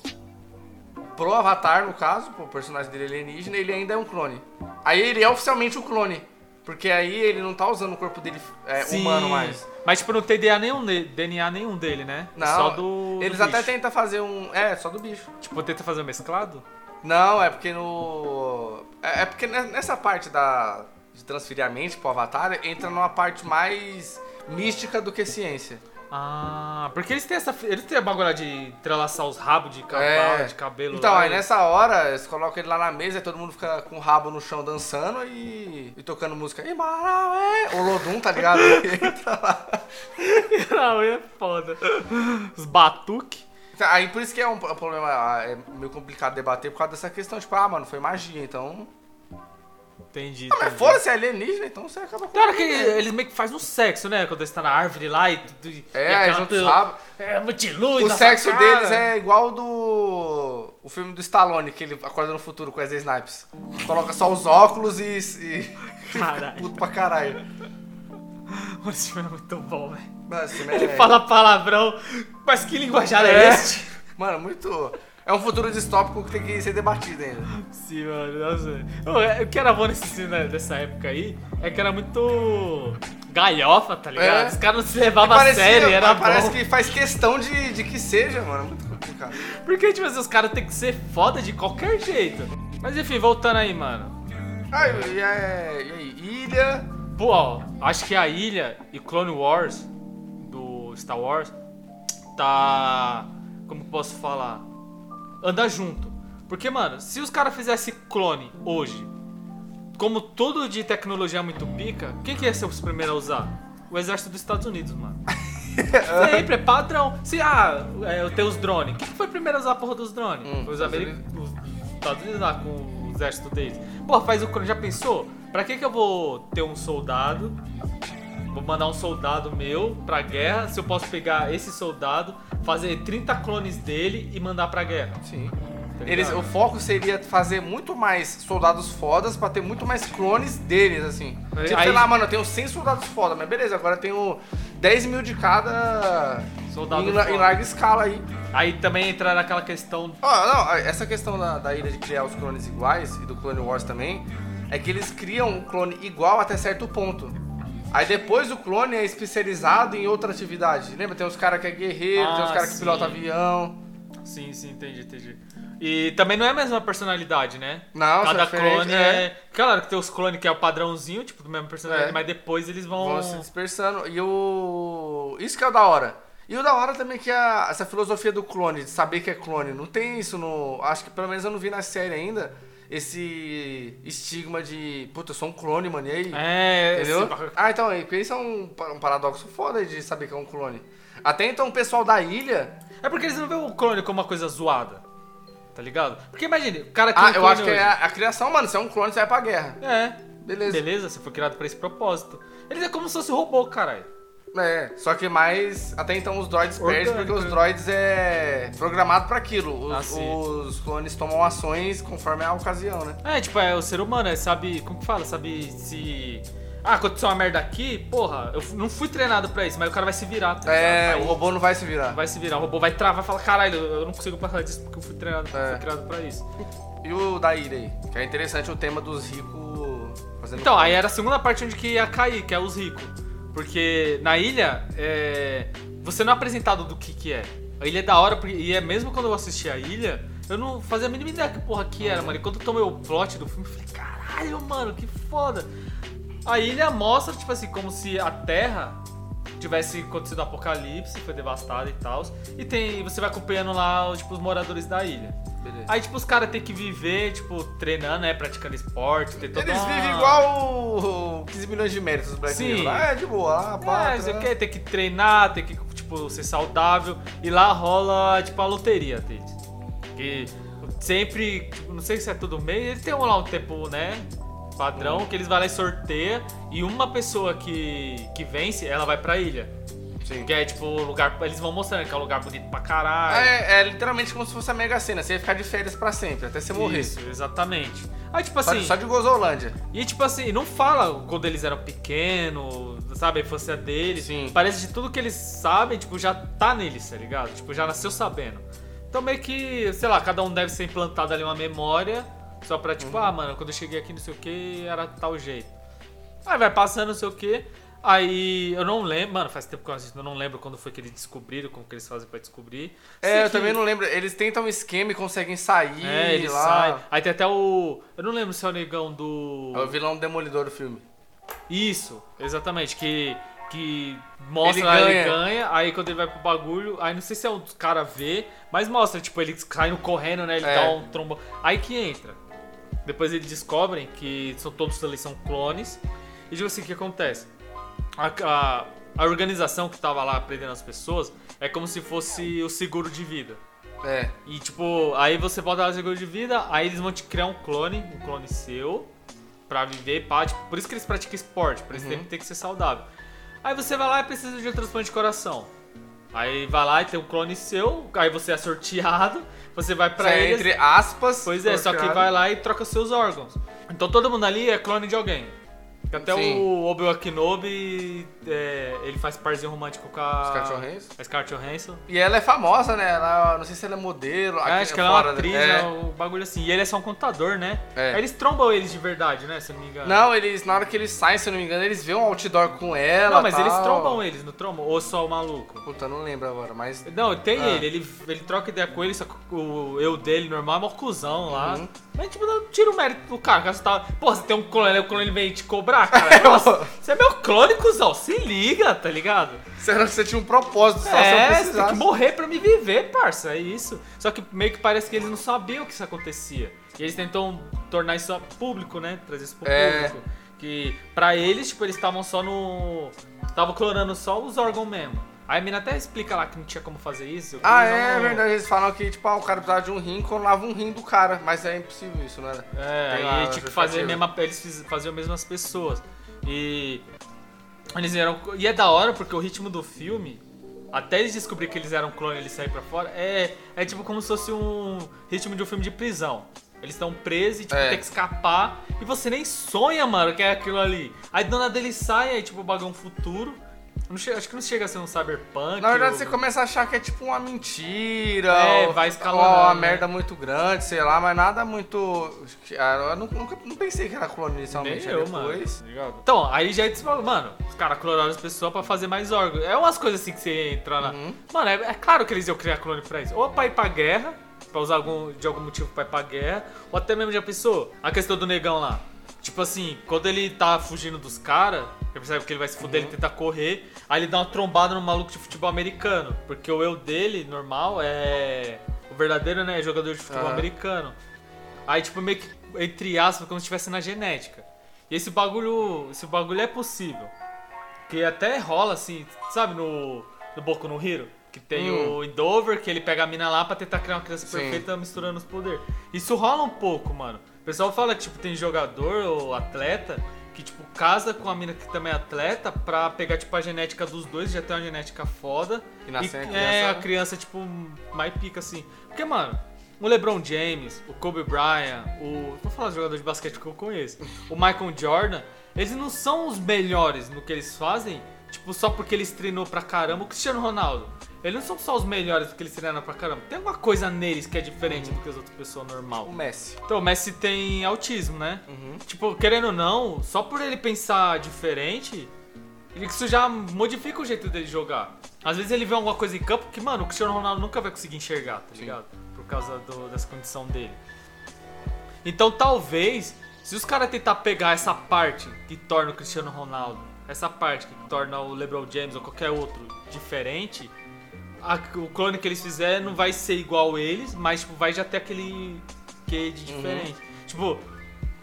pro Avatar no caso, pro personagem dele alienígena, ele ainda é um clone. Aí ele é oficialmente um clone, porque aí ele não tá usando o corpo dele é, humano mais. Mas tipo, não tem DNA nenhum, DNA nenhum dele, né? Não, Só do. eles do até bicho. tentam fazer um, é, só do bicho. Tipo, tenta fazer um mesclado? Não, é porque no é, é porque ne- nessa parte da de transferir a mente pro Avatar entra numa parte mais mística do que ciência. Ah, porque eles têm essa. Eles têm a bagulho de entrelaçar os rabos de cavalo, É. de cabelo. Então, lá, aí nessa hora, eles colocam ele lá na mesa e todo mundo fica com o rabo no chão dançando e, e tocando música. Imaraué! O Lodum, tá ligado? Entra lá. É foda. Os batuque. Então, Aí por isso que é um, um problema, ah, é meio complicado debater por causa dessa questão, tipo, ah, mano, foi magia, então. Entendi. Ah, mas foda-se, é alienígena, então você acaba com Claro que né? eles meio que fazem um sexo, né? Quando eles estão na árvore lá e tudo. e É, os tudo- rabos. É, muito luz. O sexo cara. deles é igual do. O filme do Stallone, que ele acorda no futuro com Wesley Snipes. Coloca só os óculos e. e... Caralho. Puto pra caralho. Esse filme é muito bom, velho. Ele é- fala palavrão, mas que linguajar é, É. este? Mano, muito. É um futuro distópico que tem que ser debatido ainda. Sim, mano, nossa. É, O que era bom nesse filme né, dessa época aí é que era muito galhofa, tá ligado? É. Os caras não se levavam a sério, era mas bom. Parece que faz questão de, de que seja, mano. Muito complicado. Porque, tipo assim, os caras têm que ser foda de qualquer jeito. Mas enfim, voltando aí, mano. Ah, e, é, aí? Ilha. Pô, ó, acho que a ilha e Clone Wars do Star Wars tá. Como que eu posso falar? Anda junto. Porque, mano, se os caras fizessem clone hoje, como tudo de tecnologia é muito pica, quem que ia ser os primeiros a usar? O exército dos Estados Unidos, mano. Sempre, é padrão. Se, ah, é, eu tenho os drones. Quem que foi primeiro a usar a porra dos drones? Hum, foi os, americanos, os Estados Unidos lá com o exército deles. Pô, faz o clone, já pensou? Pra que que eu vou ter um soldado? Vou mandar um soldado meu pra guerra, se eu posso pegar esse soldado, fazer 30 clones dele e mandar pra guerra. Sim. Tá Eles, o foco seria fazer muito mais soldados fodas pra ter muito mais clones deles, assim. Aí- Tipo, sei lá, mano, eu tenho 100 soldados foda, mas beleza, agora eu tenho 10 mil de cada Soldado em, em larga escala aí. Aí também entrar naquela questão não, essa questão da, da ilha de criar os clones iguais e do Clone Wars também, é que eles criam um clone igual até certo ponto. Aí depois o clone é especializado em outra atividade. Lembra? Tem uns caras que é guerreiro, tem uns Ah, caras que sim. pilotam avião. Sim, sim, entendi, entendi. E também não é a mesma personalidade, né? Não, Cada são diferentes, clone é... Claro que tem os clones que é o padrãozinho, tipo, do mesmo personagem, É. mas depois eles vão... Vão se dispersando. E o. Isso que é o da hora. E o da hora também que é a- essa filosofia do clone, de saber que é clone. Não tem isso no. Acho que pelo menos eu não vi na série ainda. Esse estigma de. Puta, eu sou um clone, mano. E aí? É, Entendeu? esse- Ah, então, e isso é um, um paradoxo foda de saber que é um clone. Até então o pessoal da ilha. É porque eles não veem o clone como uma coisa zoada, tá ligado? Porque imagine, o cara que Ah, um eu acho que hoje- é a, a criação, mano. Se é um clone, você vai pra guerra. É, Beleza. beleza, você foi criado pra esse propósito. Eles é como se fosse robô, caralho. É, só que mais. Até então os droids perdem porque os né? droids é programado pra aquilo. Os, Ah, os clones tomam ações conforme a ocasião, né? É, tipo, é o ser humano, é, sabe, como que fala? Sabe se... Ah, aconteceu uma merda aqui, porra, eu não fui treinado pra isso, mas o cara vai se virar, tá É, ligado? o Vai- robô não vai se virar. Vai se virar, o robô vai travar e fala, caralho, eu não consigo passar disso porque eu fui treinado, É. fui criado pra isso. E o da ilha aí? Que é interessante o tema dos ricos fazendo. Então, aí era a segunda parte onde que ia cair, que é os ricos. Porque na ilha, é, você não é apresentado do que que é. A ilha é da hora, e é mesmo quando eu assisti a ilha, eu não fazia a mínima ideia que porra que era, mano. E quando eu tomei o plot do filme, eu falei, caralho, mano, que foda. A ilha mostra, tipo assim, como se a Terra tivesse acontecido um apocalipse, foi devastada e tal. E tem, você vai acompanhando lá, tipo, os moradores da ilha. Beleza. Aí, tipo, os caras têm que viver, tipo, treinando, né, praticando esporte, ter toda Eles uma- vivem igual o 15 milhões de méritos brasileiros. Sim. Lá é de boa, lá, pá, É, você tá. quer, tem que treinar, tem que, tipo, ser saudável. E lá rola, tipo, a loteria deles. Que sempre, tipo, não sei se é todo mês, eles têm lá um tempo, né? Padrão, que eles vão lá e sorteia. E uma pessoa que, que vence, ela vai pra ilha. Sim. Que é, tipo, o lugar. Eles vão mostrando que é um lugar bonito pra caralho. É, é literalmente como se fosse a Mega Sena. Você ia ficar de férias pra sempre, até você morrer. Isso, exatamente. Aí, tipo assim. só de Gozolândia. E tipo assim, não fala quando eles eram pequenos, sabe, a infância deles. Sim. Parece de tudo que eles sabem, tipo, já tá neles, tá ligado? Tipo, já nasceu sabendo. Então meio que, sei lá, cada um deve ser implantado ali uma memória, só pra tipo, Uhum. ah, mano, quando eu cheguei aqui não sei o que, era tal jeito. Aí vai passando não sei o que, aí eu não lembro, mano, faz tempo que eu assisto, eu não lembro quando foi que eles descobriram, como que eles fazem pra descobrir. É, Sei eu que- também não lembro. Eles tentam um esquema e conseguem sair É, eles lá. saem. Aí tem até o. Eu não lembro se é o negão do. É o vilão demolidor do filme. Isso, exatamente, que, que mostra Ele lá, ele ganha. ganha, aí quando ele vai pro bagulho, aí não sei se é um dos caras vê, mas mostra, tipo, ele saindo correndo, né, ele É. dá um trombo. Aí que entra. Depois eles descobrem que são todos ali são clones, e tipo assim, o que acontece? A, a, a organização que tava lá prendendo as pessoas é como se fosse o seguro de vida. É. E tipo, aí você bota lá o seguro de vida, aí eles vão te criar um clone, um clone seu, pra viver, pá, tipo, por isso que eles praticam esporte, por isso Uhum. tem, tem que ser saudável. Aí você vai lá e precisa de um transplante de coração. Aí vai lá e tem um clone seu, aí você é sorteado, você vai pra Isso é eles. entre aspas. Pois é, só que sorteado. vai lá e troca seus órgãos. Então todo mundo ali é clone de alguém. Até Sim. o Obi-Wan Kenobi, é, ele faz parzinho romântico com a... Scarlett Johansson. A Scarlett Johansson. E ela é famosa, né? Ela, não sei se ela é modelo. É, acho que ela é uma né? atriz, É. é um bagulho assim. E ele é só um contador, né? É. Aí eles trombam eles de verdade, né? Se eu não me engano. Não, eles, na hora que eles saem, se eu não me engano, eles vêem um outdoor com ela. Não, mas tal. eles trombam eles, não trombam? Ou só o maluco? Puta, não lembro agora, mas. Não, tem Ah. ele, ele, ele troca ideia com ele, só que o eu dele normal é mó cuzão lá. Mas, tipo, não tira o mérito do cara. cara você tá... Pô, você tem um clone, o clone vem te cobrar, cara. Nossa, você é meu clone, cuzão. Se liga, tá ligado? Será que você tinha um propósito só se eu é, você tem que morrer pra me viver, parça. É isso. Só que meio que parece que eles não sabiam que isso acontecia. E eles tentam tornar isso público, né? Trazer isso pro É. público. Que pra eles, tipo, eles estavam só no. Estavam clonando só os órgãos mesmo. Aí a mina até explica lá que não tinha como fazer isso. Ah, é não- verdade. Eles falam que, tipo, ah, o cara precisava de um rim, clonava um rim do cara. Mas é impossível isso, era? É, Tem aí tinha que fazer mesma. Eles faziam as pessoas. E. Eles eram. E é da hora porque o ritmo do filme. Até eles descobrir que eles eram clone e eles saírem pra fora, é, é tipo como se fosse um ritmo de um filme de prisão. Eles estão presos e tipo, É. tem que escapar. E você nem sonha, mano, que é aquilo ali. Aí do nada eles saem, aí tipo, o bagulho é futuro. Não che- acho que não chega a ser um cyberpunk. Na verdade, ou- você começa a achar que é tipo uma mentira. É, ou- vai Ou escalonando, uma né? merda muito grande, sei lá, mas nada muito. Ah, Eu nu- nunca não pensei que era clone Nem inicialmente. aí eu, depois. mano. tá? Então, aí já eles falam, mano, os caras clonaram as pessoas pra fazer mais órgãos. É umas coisas assim que você entra na. Uhum. Mano, é, é claro que eles iam criar clone pra isso. Ou pra ir pra guerra, pra usar algum, de algum motivo pra ir pra guerra, ou até mesmo já pensou a questão do negão lá. Tipo assim, quando ele tá fugindo dos caras, ele percebe que ele vai se fuder, Uhum. ele tenta correr, aí ele dá uma trombada no maluco de futebol americano. Porque o eu dele, normal, é. O verdadeiro, né? é Jogador de futebol Aham. americano. Aí, tipo, meio que, entre aspas, como se estivesse na genética. E esse bagulho. Esse bagulho é possível. Que até rola, assim, sabe, no. No Boku no Hero? Que tem Hum. o Endover, que ele pega a mina lá pra tentar criar uma criança Sim. perfeita misturando os poderes. Isso rola um pouco, mano. O pessoal fala que, tipo, tem jogador ou atleta que, tipo, casa com a mina que também é atleta pra pegar, tipo, a genética dos dois, já tem uma genética foda. E nascer a é, criança- a criança, tipo, mais pica, assim. Porque, mano, o LeBron James, o Kobe Bryant, o... Vou falar dos jogadores de basquete que eu conheço. O Michael Jordan, eles não são os melhores no que eles fazem, tipo, só porque eles treinou pra caramba. O Cristiano Ronaldo, eles não são só os melhores porque eles treinam pra caramba. Tem alguma coisa neles que é diferente do que as outras pessoas normal. O Messi. Então, o Messi tem autismo, né? Uhum. Tipo, querendo ou não, só por ele pensar diferente, Isso já modifica o jeito dele jogar. Às vezes ele vê alguma coisa em campo que, mano, o Cristiano Ronaldo nunca vai conseguir enxergar, tá ligado? Por causa do- dessa condição dele. Então talvez, se os caras tentar pegar essa parte que torna o Cristiano Ronaldo, essa parte que torna o LeBron James ou qualquer outro diferente, a- o clone que eles fizerem não vai ser igual eles, mas tipo, vai já ter aquele quê de diferente. Tipo,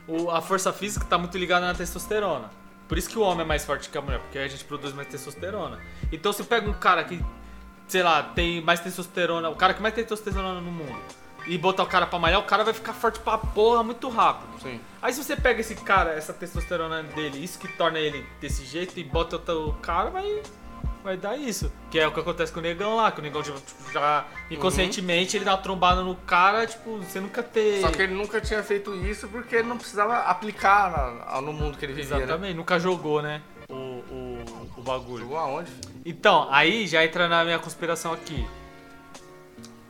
o- a força física tá muito ligada na testosterona. Por isso que o homem é mais forte que a mulher, porque a gente produz mais testosterona. Então você pega um cara que, sei lá, tem mais testosterona, o cara que mais tem testosterona no mundo, e botar o cara pra malhar, o cara vai ficar forte pra porra muito rápido. Sim. Aí se você pega esse cara, essa testosterona dele, isso que torna ele desse jeito, e bota outro cara, vai, vai dar isso. Que é o que acontece com o negão lá, que o negão tipo, já inconscientemente ele dá uma trombada no cara, tipo, você nunca ter. Só que ele nunca tinha feito isso porque ele não precisava aplicar na- no mundo que ele vivia, né? Exatamente, nunca jogou, né? O, o, o bagulho. Jogou aonde? filho? Então, aí já entra na minha conspiração aqui.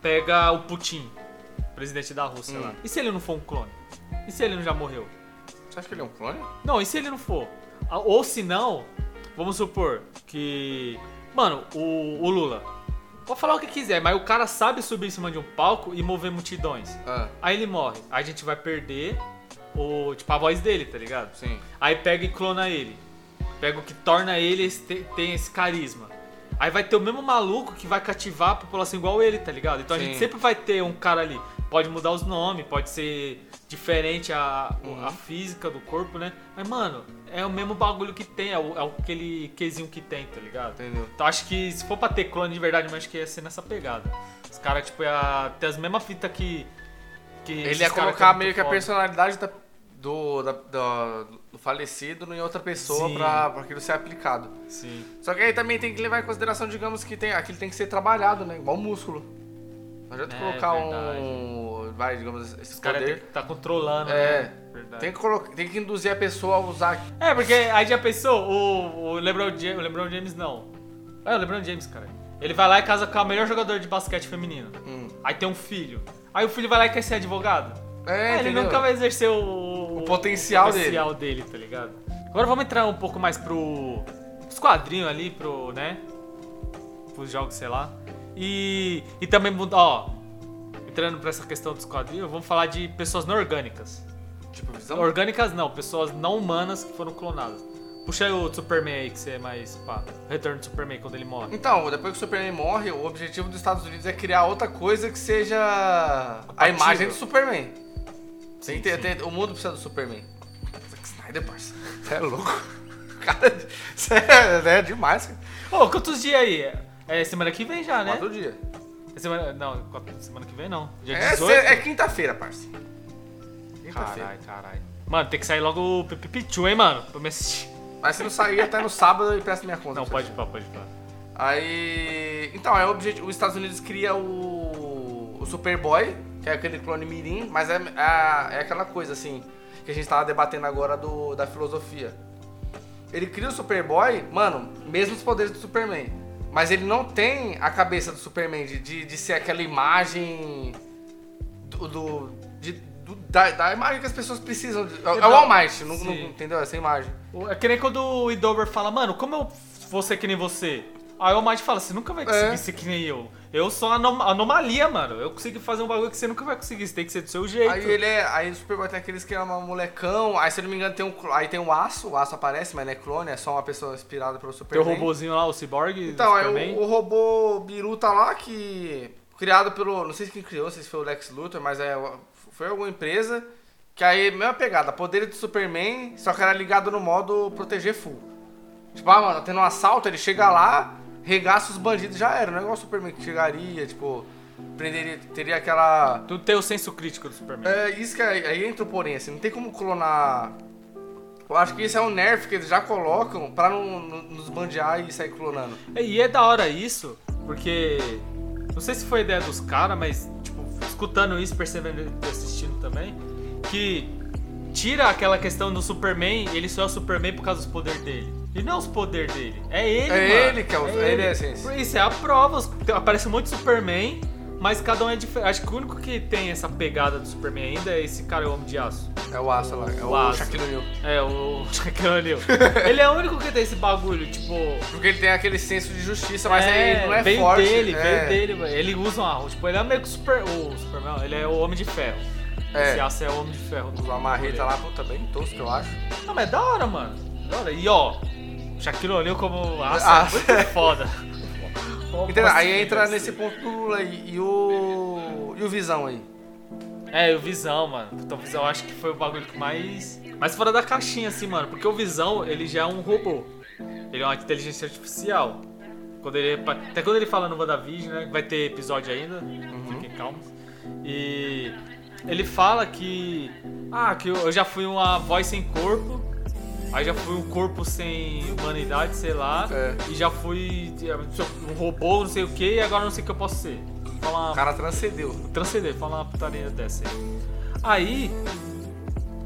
Pega o Putin, presidente da Rússia Hum. lá. E se ele não for um clone? E se ele não já morreu? Você acha que ele é um clone? Não, e se ele não for? Ah, Ou se não, vamos supor que. Mano, o, o Lula. Pode falar o que quiser, mas o cara sabe subir em cima de um palco e mover multidões. Ah, Aí ele morre. Aí a gente vai perder o, tipo, a voz dele, tá ligado? sim. Aí pega e clona ele. Pega o que torna ele esse, te- tem esse carisma. Aí vai ter o mesmo maluco que vai cativar a população igual ele, tá ligado? Então a Sim. gente sempre vai ter um cara ali. Pode mudar os nomes, pode ser diferente a, Uhum. a física do corpo, né? Mas, mano, é o mesmo bagulho que tem, é, o, é aquele quesinho que tem, tá ligado? Entendeu? Então acho que se for pra ter clone de verdade, eu acho que ia ser nessa pegada. Os caras, tipo, ia ter as mesmas fitas que. que Ele ia colocar é meio que a personalidade da- do, da- da- do falecido em outra pessoa Sim. pra, pra aquilo ser aplicado. Sim. Só que aí também tem que levar em consideração, digamos, que tem, aquilo tem que ser trabalhado, né? Igual músculo. Não adianta É, colocar verdade. um. Vai, digamos, esse caras que tá controlando, É. né? Tem que, colocar, tem que induzir a pessoa a usar. É, porque aí já pensou, o, o, LeBron James, o LeBron James não. É, o LeBron James, cara. Ele vai lá e casa com a melhor jogador de basquete feminino. Hum. Aí tem um filho. Aí o filho vai lá e quer ser advogado. É, É, ele nunca vai exercer o, O potencial o potencial dele, tá ligado? Agora vamos entrar um pouco mais pro. Os quadrinhos ali, pro, né? Pros jogos, sei lá. E. E também mudar, ó. Entrando pra essa questão dos quadrinhos, vamos falar de pessoas não orgânicas. Tipo, visão. Orgânicas não, pessoas não humanas que foram clonadas. Puxa aí o Superman aí, que você é mais. pá, Retorno do Superman quando ele morre. Então, depois que o Superman morre, o objetivo dos Estados Unidos é criar outra coisa que seja a imagem do Superman. Tem Sim, sim. ter- o mundo precisa do Superman. Zack Snyder, parça. Você é louco? Cara, você é, é demais, cara. Ô, quantos dias aí? É semana que vem já, né? Quatro dias. É semana, não, quatro- semana que vem não. Dia É, 18? cê- é quinta-feira, parça. Quinta-feira. Caralho, caralho. Mano, tem que sair logo o Pipichu, hein, mano? Pra me assistir. Mas se não sair até no sábado, eu peço minha conta. Não, pra pode você. ir, pode ir. Aí. Então, é o objetivo. Os Estados Unidos cria o. O Superboy, que é aquele clone Mirim, mas é, é, é aquela coisa assim, que a gente tava debatendo agora do, da filosofia. Ele cria o Superboy, mano, mesmos poderes do Superman. Mas ele não tem a cabeça do Superman de, de, de ser aquela imagem do. do- de- do- da, da imagem que as pessoas precisam. de- é o Não, All Might, não, não- entendeu? Essa imagem. O- É que nem quando o Idover fala, mano, como eu vou ser que nem você? Aí o Might fala, você nunca vai conseguir É. ser que nem eu. Eu sou anom anomalia, mano. Eu consigo fazer um bagulho que você nunca vai conseguir. Você tem que ser do seu jeito. Aí ele é. Aí o Superboy tem aqueles que é um molecão. Aí se eu não me engano tem um. Aí tem o aço, o aço aparece, mas não é clone, é só uma pessoa inspirada pelo Tem o Superman. robozinho lá, o Cyborg. Então, aí Superman. o, o robô Biruta lá que. Criado pelo. Não sei quem criou, não sei se foi o Lex Luthor, mas é, foi alguma empresa. Que aí, mesma pegada, poder do Superman, só que era ligado no modo proteger full. Tipo, ah, mano, tendo um assalto, ele chega lá, regaça os bandidos já era. Não é igual o Superman que chegaria, tipo, prenderia, teria aquela. Tu tem o senso crítico do Superman. É, isso que aí, aí entra o porém, assim, não tem como clonar. Eu acho que esse é um nerf que eles já colocam pra não, não- nos bandear e sair clonando. É, E é da hora isso, porque. Não sei se foi ideia dos caras, mas, tipo, escutando isso, percebendo e assistindo também, que tira aquela questão do Superman, ele só é o Superman por causa dos poderes dele. E não os poderes dele. É ele, É mano. ele que é o- ele é a essência. Isso é a prova. os- Aparece um monte de Superman, mas cada um é diferente. Acho que o único que tem essa pegada do Superman ainda é esse cara, o Homem de Aço. É o Aço lá, é o, O. Shaquille O'Neal. É, o Shaquille O'Neal. Ele é o único que tem esse bagulho, tipo... Porque ele tem aquele senso de justiça, mas é, ele não é veio forte. dele, é. veio dele, mano. Ele usa uma... Tipo, ele é meio que o super... O Superman, ele é o Homem de Ferro. É. Esse aço é o Homem de Ferro. do- Uma marreta lá, puta, bem tosco, eu acho. Não, mas é da hora, mano. Da hora. E ó, Shaquille O'Neal como Ah. muito foda. Entendeu? Aí assim, entra nesse ponto do Lula aí. E o. E o Visão aí? É, e o Visão, mano. Então o Visão eu acho que foi o bagulho que mais. Mais fora da caixinha, assim, mano. Porque o Visão, ele já é um robô. Ele é uma inteligência artificial. Quando ele, até quando ele fala no WandaVision, né? Vai ter episódio ainda. Fiquem calmos. E ele fala que. Ah, que eu já fui uma voz sem corpo. Aí já fui um corpo sem humanidade, sei lá. É. E já fui um robô, não sei o que, e agora não sei o que eu posso ser. Fala O cara transcendeu. transcender, falar uma putaria dessa aí. Aí.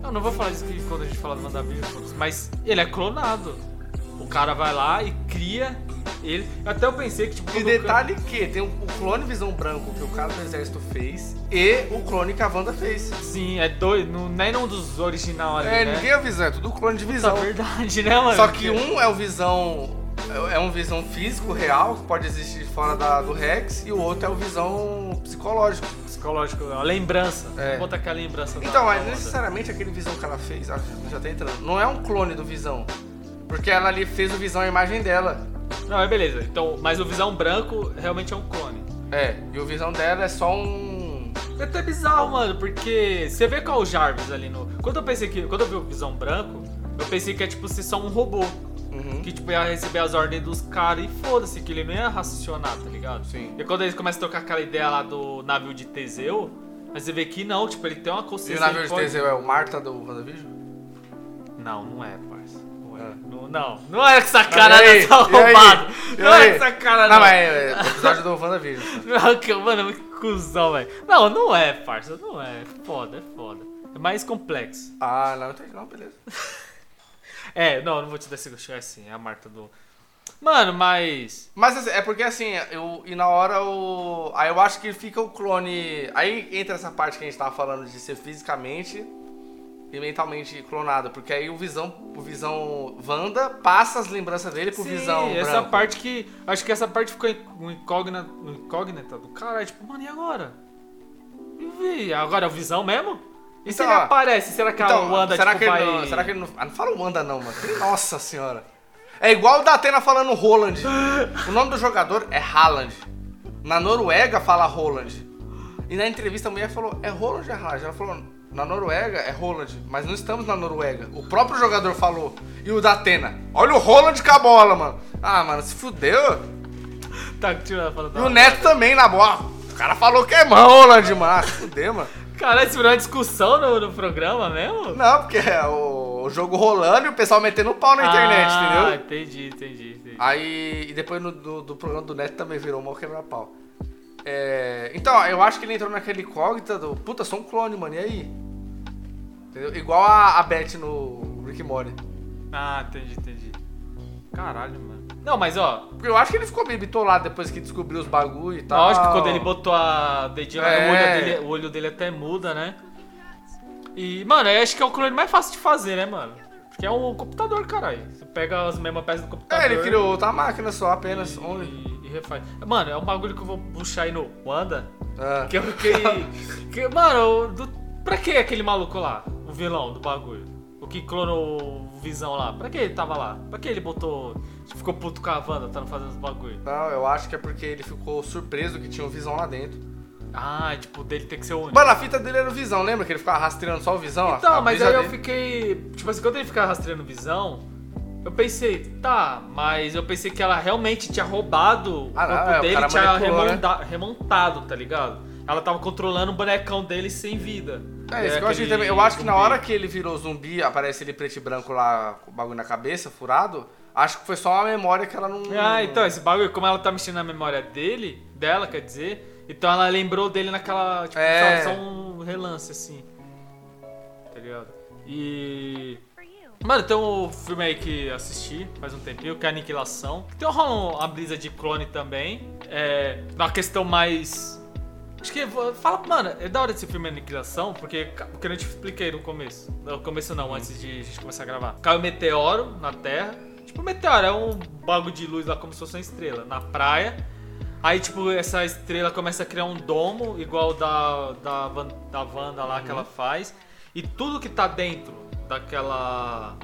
Eu não vou falar isso que quando a gente fala do WandaVision, foda-se, mas ele é clonado. O cara vai lá e cria ele. Até eu pensei que, tipo. E detalhe que tem o clone Visão Branco que o cara do exército fez e o clone que a Wanda fez. Sim, é doido. Não, nem nenhum dos original ali. É, né? ninguém é o Visão, é tudo clone de Visão. verdade, né, mano? Só que um é o Visão. É um visão físico, real, que pode existir fora da- do Rex, e o outro é o visão psicológico. Psicológico, a lembrança. É. Vou botar aquela lembrança Então, mas necessariamente aquele visão que ela fez, ah, já tá entrando, não é um clone do visão. Porque ela ali fez o visão a imagem dela. Não, é beleza. Então, mas o Visão Branco realmente é um clone. É, e o visão dela é só um. É até bizarro, mano, porque você vê qual é o Jarvis ali no. Quando eu pensei que. Quando eu vi o Visão Branco, eu pensei que é tipo ser só um robô. Uhum. Que tipo ia receber as ordens dos caras e foda-se, que ele não ia raciocinar, tá ligado? Sim. E quando eles começam a tocar aquela ideia lá do navio de Teseu, mas você vê que não, tipo, ele tem uma E consciência. o navio de pode- Teseu é o Marta do WandaVision? Não, não é, parça. Não é. É. Não, não, não é com essa cara dessa aí? roubado. E Não é com essa cara Não, não. mas é, é o episódio do WandaVision. Não, que, mano, que cuzão, velho. Não, não é, parça, não é. É foda, é foda. É mais complexo. Ah, não, entendi, não, beleza. É, não, não vou te dar esse gostinho, é assim, é a Marta do... Mano, mas... Mas assim, é porque assim, eu, e na hora o. Aí eu acho que fica o clone. Aí entra essa parte que a gente tava falando de ser fisicamente e mentalmente clonado. Porque aí o Visão, o Visão Wanda passa as lembranças dele pro Sim, Visão. essa branco. parte que... Acho que essa parte ficou incógnita, incógnita do cara, tipo, mano, e agora? E agora é o Visão mesmo? E se Então, ele ó, aparece, será que Então, a Wanda, será, tipo, que ele vai... não, será que ele não. Ah, não fala Wanda não, mano. Nossa senhora. É igual o Datena falando Roland. O nome do jogador é Haaland. Na Noruega fala Roland. E na entrevista a mulher falou, é Roland ou é Haaland? Ela falou, na Noruega é Roland, mas não estamos na Noruega. O próprio jogador falou. E o Datena, olha o Roland com a bola, mano. Ah, mano, se fudeu. Tá tirando falando E o Neto também na bola. O cara falou que é Roland, mano. Ah, se fudeu, mano. Caralho, isso virou uma discussão no, no programa mesmo? Não, porque é o, o jogo rolando e o pessoal metendo pau na internet, ah, entendeu? entendi, entendi, entendi. Aí, e depois no, do, do programa do Neto também virou mal quebra-pau. É, então, eu acho que ele entrou naquele incógnita do, puta, sou um clone, mano, e aí? Entendeu? Igual a, a Beth no Rick Morty. Ah, entendi, entendi. Caralho, mano. Não, mas ó, eu acho que ele ficou meio bitolado depois que descobriu os bagulho e tal. lógico que quando ele botou a dedinha, É. o, olho dele, o olho dele até muda, né? E, mano, eu acho que é o clone mais fácil de fazer, né, mano? Porque é um computador, caralho. Você pega as mesmas peças do computador. É, ele criou outra máquina só, apenas. only. e, e refaz. Mano, é um bagulho que eu vou puxar aí no Wanda. Ah. Que eu fiquei. que, mano, do, pra que aquele maluco lá? O vilão do bagulho? O que clonou o Visão lá? Pra que ele tava lá? Pra que ele botou. Ficou puto com a Wanda, tá fazendo os bagulho? Não, eu acho que é porque ele ficou surpreso que tinha um visão lá dentro. Ah, tipo, dele tem que ser o único. Mano, a fita dele era o visão, lembra que ele ficava rastreando só o visão? Então, mas aí eu dele. fiquei. Tipo assim, quando ele ficava rastreando visão, eu pensei, tá, mas eu pensei que ela realmente tinha roubado Ah, o não, corpo é, o dele e tinha né? remonta- remontado, tá ligado? Ela tava controlando o bonecão dele sem vida. É, isso que eu achei também. Eu acho que na zumbi. hora que ele virou zumbi, aparece ele preto e branco lá, com o bagulho na cabeça, furado, acho que foi só uma memória que ela não. Ah, então, esse bagulho, como ela tá mexendo na memória dele, dela, quer dizer, então ela lembrou dele naquela, tipo, É. só, só um relance, assim. Tá ligado? E... Mano, tem um filme aí que assisti faz um tempinho, que é Aniquilação. Tem rola uma brisa de clone também. É, uma questão mais Acho que. Fala, mano, é da hora esse filme Aniquilação, porque, porque eu não te expliquei no começo. No começo não, antes de a gente começar a gravar. Caiu um meteoro na Terra. Tipo, meteoro, é um bagulho de luz lá como se fosse uma estrela, na praia. Aí, tipo, essa estrela começa a criar um domo, igual da, da, da Wanda lá que ela faz. E tudo que tá dentro daquela.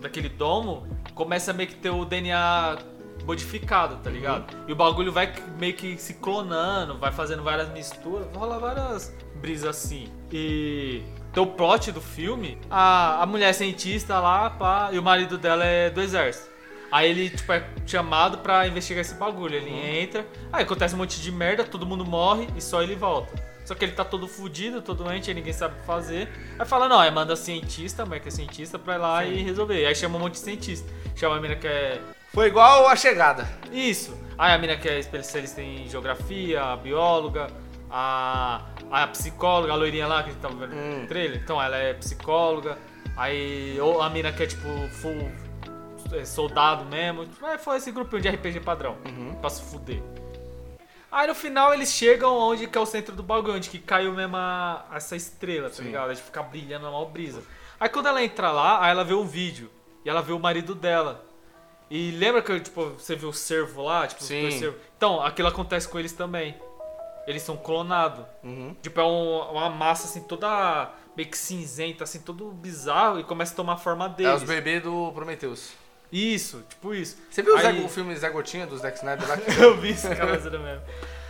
daquele domo começa a meio que ter o DNA modificado, tá ligado? E o bagulho vai meio que se clonando, vai fazendo várias misturas, rola várias brisas assim. E tem o plot do filme, a, a mulher é cientista lá, pá, e o marido dela é do exército. Aí ele, tipo, é chamado pra investigar esse bagulho. Ele entra, aí acontece um monte de merda, todo mundo morre e só ele volta. Só que ele tá todo fudido, todo doente, aí ninguém sabe o que fazer. Aí fala, não, aí manda cientista, a mulher que é cientista, pra ir lá e resolver. Aí chama um monte de cientista. Chama a mina que é Foi igual a chegada. isso. Aí a mina que é especialista em geografia, a bióloga, a, a psicóloga, a loirinha lá que a gente tava vendo Hum. no trailer. Então ela é psicóloga. Aí ou a mina que é tipo full é, soldado mesmo. Mas foi esse grupinho de RPG padrão. Pra se fuder. Aí no final eles chegam onde que é o centro do bagulho, onde que caiu mesmo a- essa estrela, tá Sim. ligado? A gente fica brilhando na maior brisa. Aí quando ela entra lá, aí ela vê um vídeo. E ela vê o marido dela. E lembra que tipo, você viu o servo lá? Tipo, Sim. dois servos? Então, aquilo acontece com eles também. Eles são clonados. Uhum. Tipo, é um- uma massa assim, toda meio que cinzenta, assim, todo bizarro e começa a tomar a forma É deles. os bebês do Prometheus. Isso, tipo isso. Você viu o Zé- Aí- o filme Zé Gotinha do Zack Snyder lá? Eu vi isso, cabeça mesmo.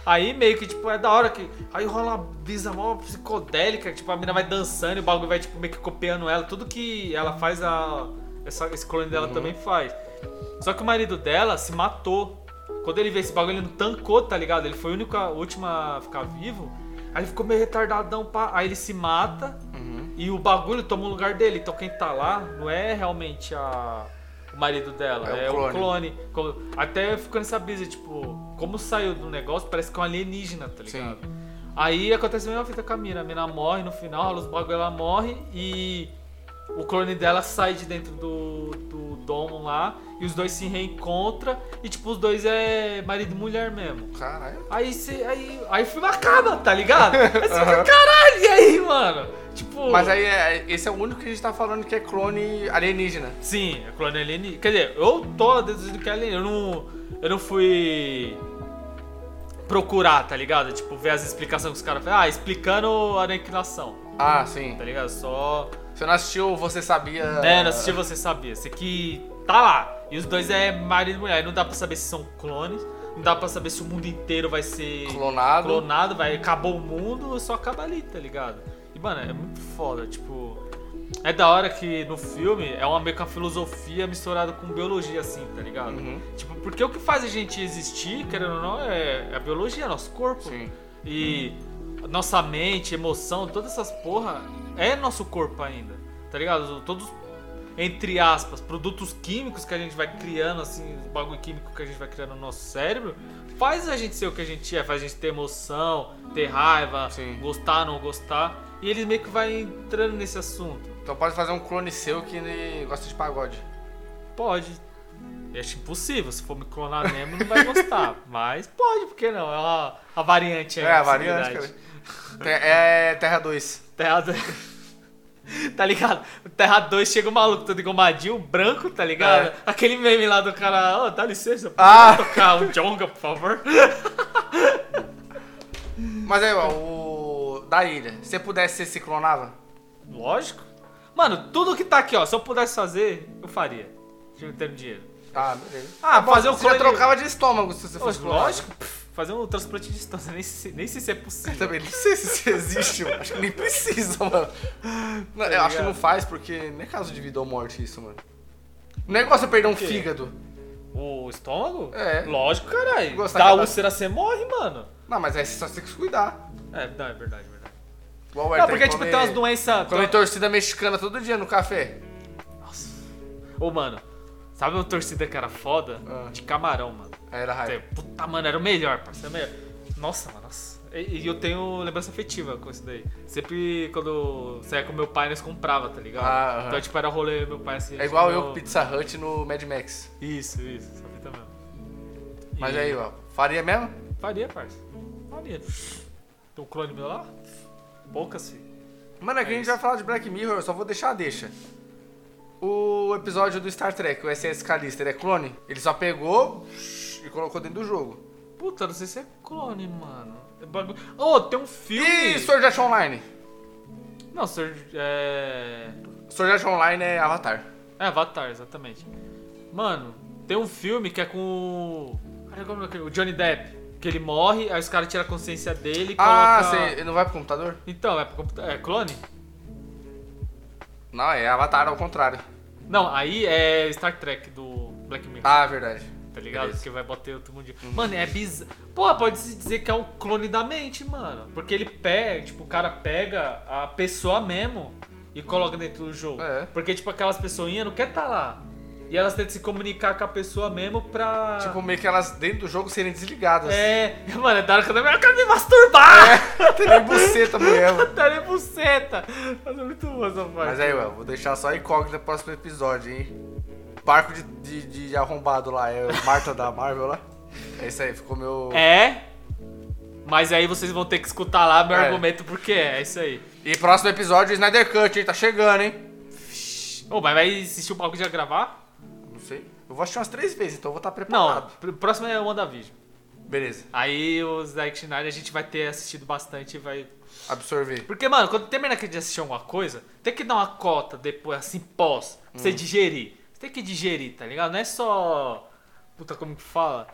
Aí meio que, tipo, é da hora que. Aí rola uma brisa mó psicodélica, tipo, a mina vai dançando e o bagulho vai, tipo, meio que copiando ela. Tudo que ela faz, a, essa, esse clone dela também faz. Só que o marido dela se matou. Quando ele vê esse bagulho, ele não tancou, tá ligado? Ele foi o único, o último a ficar vivo. Aí ele ficou meio retardadão, pá. Aí ele se mata e o bagulho toma o lugar dele. Então quem tá lá não é realmente a, o marido dela, É é, o o clone. clone. Até ficou nessa brisa, tipo, como saiu do negócio, parece que é um alienígena, tá Sim. ligado? Aí acontece a mesma fita com a mina. A mina morre no final, rola os bagulho, ela morre e o clone dela sai de dentro do, do domo lá e os dois se reencontram e, tipo, os dois é marido e mulher mesmo. Caralho. Aí você. Aí, aí o filme acaba, tá ligado? Aí você fica, caralho, e aí, mano? Tipo. Mas aí, é- esse é o único que a gente tá falando que é clone alienígena. Sim, é clone alienígena. Quer dizer, eu tô deduzindo que é alienígena. Eu não, eu não fui procurar, tá ligado? Tipo, ver as explicações que os caras fazem. Ah, explicando a aniquilação, Ah, sim. tá ligado? Só. Você não assistiu, você sabia... É, não assisti você sabia. Esse aqui tá lá. E os dois é marido e mulher. Não dá pra saber se são clones. Não dá pra saber se o mundo inteiro vai ser Clonado. clonado, vai acabou o mundo, só acaba ali, tá ligado? E mano, é muito foda, tipo, é da hora que no filme é uma meio que uma filosofia misturada com biologia assim, tá ligado? Uhum. Tipo, porque o que faz a gente existir, querendo ou não, é, é a biologia, nosso corpo. Sim. E nossa mente, emoção, todas essas porra é nosso corpo ainda, tá ligado? Todos entre aspas, produtos químicos que a gente vai criando, assim, o bagulho químico que a gente vai criando no nosso cérebro, faz a gente ser o que a gente é, faz a gente ter emoção, ter raiva, Sim. gostar, não gostar. E eles meio que vai entrando nesse assunto. Então pode fazer um clone seu que ele gosta de pagode. Pode. Eu acho impossível, se for me clonar mesmo, não vai gostar. Mas pode, por que não? É uma, a variante aí. É, a variante, cara. É Terra 2. Terra 2. Tá ligado? O Terra 2 chega o maluco todo engomadinho, branco, tá ligado? É. Aquele meme lá do cara, ô, dá licença, Ah. tocar um Jonga, por favor? Mas aí, ó, o... Da ilha. Se você pudesse, você se clonava? Lógico. Mano, tudo que tá aqui, ó, se eu pudesse fazer, eu faria. Se eu ter dinheiro. Tá, beleza. Ah, fazer um Você já clone- trocava de estômago se você fosse Lógico, clonado. Fazer um transplante de distância, nem, se- nem sei se é Eu possível. também não sei se isso existe, mano. Acho que nem precisa, mano. Não, eu acho que não faz, porque não é caso de vida ou morte isso, mano. O negócio é perder um fígado. O estômago? É. Lógico, caralho. Da que- úlcera você morre, mano. Não, mas aí você só tem que se cuidar. É, não, é verdade, é verdade. Igual o Não, porque, que tipo, tem umas doenças... Come torcida mexicana todo dia no café. Nossa. Ô, mano, sabe uma torcida que era foda? Ah. De camarão, mano. Era raiva. Puta, mano, era o melhor, parceiro. Era o melhor. Nossa, mano, nossa. E, e eu tenho lembrança afetiva com isso daí. Sempre quando saía com meu pai, nós comprava, tá ligado? Ah. Então, tipo, era rolê meu pai assim. É igual tipo, eu Pizza Hut no Mad Max. Isso, isso, essa fita mesmo. Mas E- aí, ó, faria mesmo? Faria, parça. Faria. Tem um clone meu lá? Poucas, filho. Mano, é que a gente vai falar de Black Mirror, eu só vou deixar a deixa. O episódio do Star Trek, o SS Callister, é clone? Ele só pegou e colocou dentro do jogo. Puta, não sei se é clone, mano. É bagulho. Oh, tem um filme. E Sword Art Online? Não, Sr. É. Sword Art Online é Avatar. É, Avatar, exatamente. Mano, tem um filme que é com o. Cara, como é que é? O Johnny Depp. Que ele morre, aí os caras tiram a consciência dele e Ah, coloca... você não vai pro computador? Então, é pro computador. É clone? Não, é Avatar ao contrário. Não, aí é Star Trek do Black Mirror. Ah, verdade. Tá ligado? Beleza. Que vai bater outro mundo. Mano, é bizarro. Pô, pode se dizer que é um clone da mente, mano. Porque ele pega, tipo, o cara pega a pessoa mesmo e coloca dentro do jogo. É. Porque, tipo, aquelas pessoinhas não quer tá lá. E elas tentam se comunicar com a pessoa mesmo pra. Tipo, meio que elas dentro do jogo serem desligadas. É, mano, é da hora que eu quero me masturbar! Tem nem buceta mesmo. Tá nem buceta! Mas é muito boa essa parte. Mas aí, ué, vou deixar só a incógnita pro próximo episódio, hein? Barco de, de, de arrombado lá, é o Marta da Marvel lá. É isso aí, ficou meu. É. Mas aí vocês vão ter que escutar lá meu É. argumento porque é, é isso aí. E próximo episódio, Snyder Cut, hein? Tá chegando, hein? Ô, mas vai assistir o palco de gravar? Não sei. Eu vou assistir umas três vezes, então eu vou estar Não, preparado. pr- próximo é o WandaVision. Beleza. Aí os Zack Snyder a gente vai ter assistido bastante e vai. Absorver. Porque, mano, quando termina de assistir alguma coisa, tem que dar uma cota depois, assim, pós, pra você digerir. Você tem que digerir, tá ligado? Não é só. Puta, como que fala?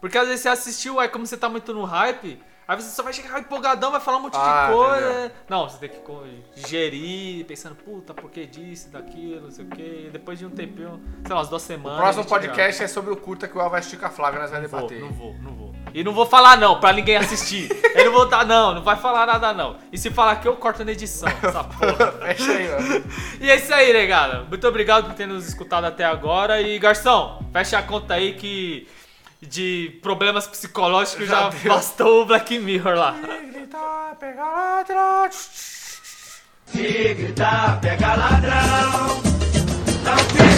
Porque às vezes você assistiu, aí como você tá muito no hype, aí você só vai chegar empolgadão, vai falar um monte Ah, de coisa. entendeu. Não, você tem que digerir, pensando, puta, por que disso, daquilo, não sei o quê. Depois de um tempinho, sei lá, umas duas O semanas. próximo gente grava. podcast é sobre o curta que o assistir com a Flávia, nós vamos vou, debater. não vou, não vou. E não vou falar não, pra ninguém assistir. Eu não vou dar, não, não vai falar nada não. E se falar aqui, eu corto na edição, essa porra. Fecha aí, mano. E é isso aí, negada. Muito obrigado por ter nos escutado até agora. E, garçom, fecha a conta aí que de problemas psicológicos já, já bastou o Black Mirror lá. Se gritar, tá, pega ladrão. Se gritar, tá, pega ladrão. Tá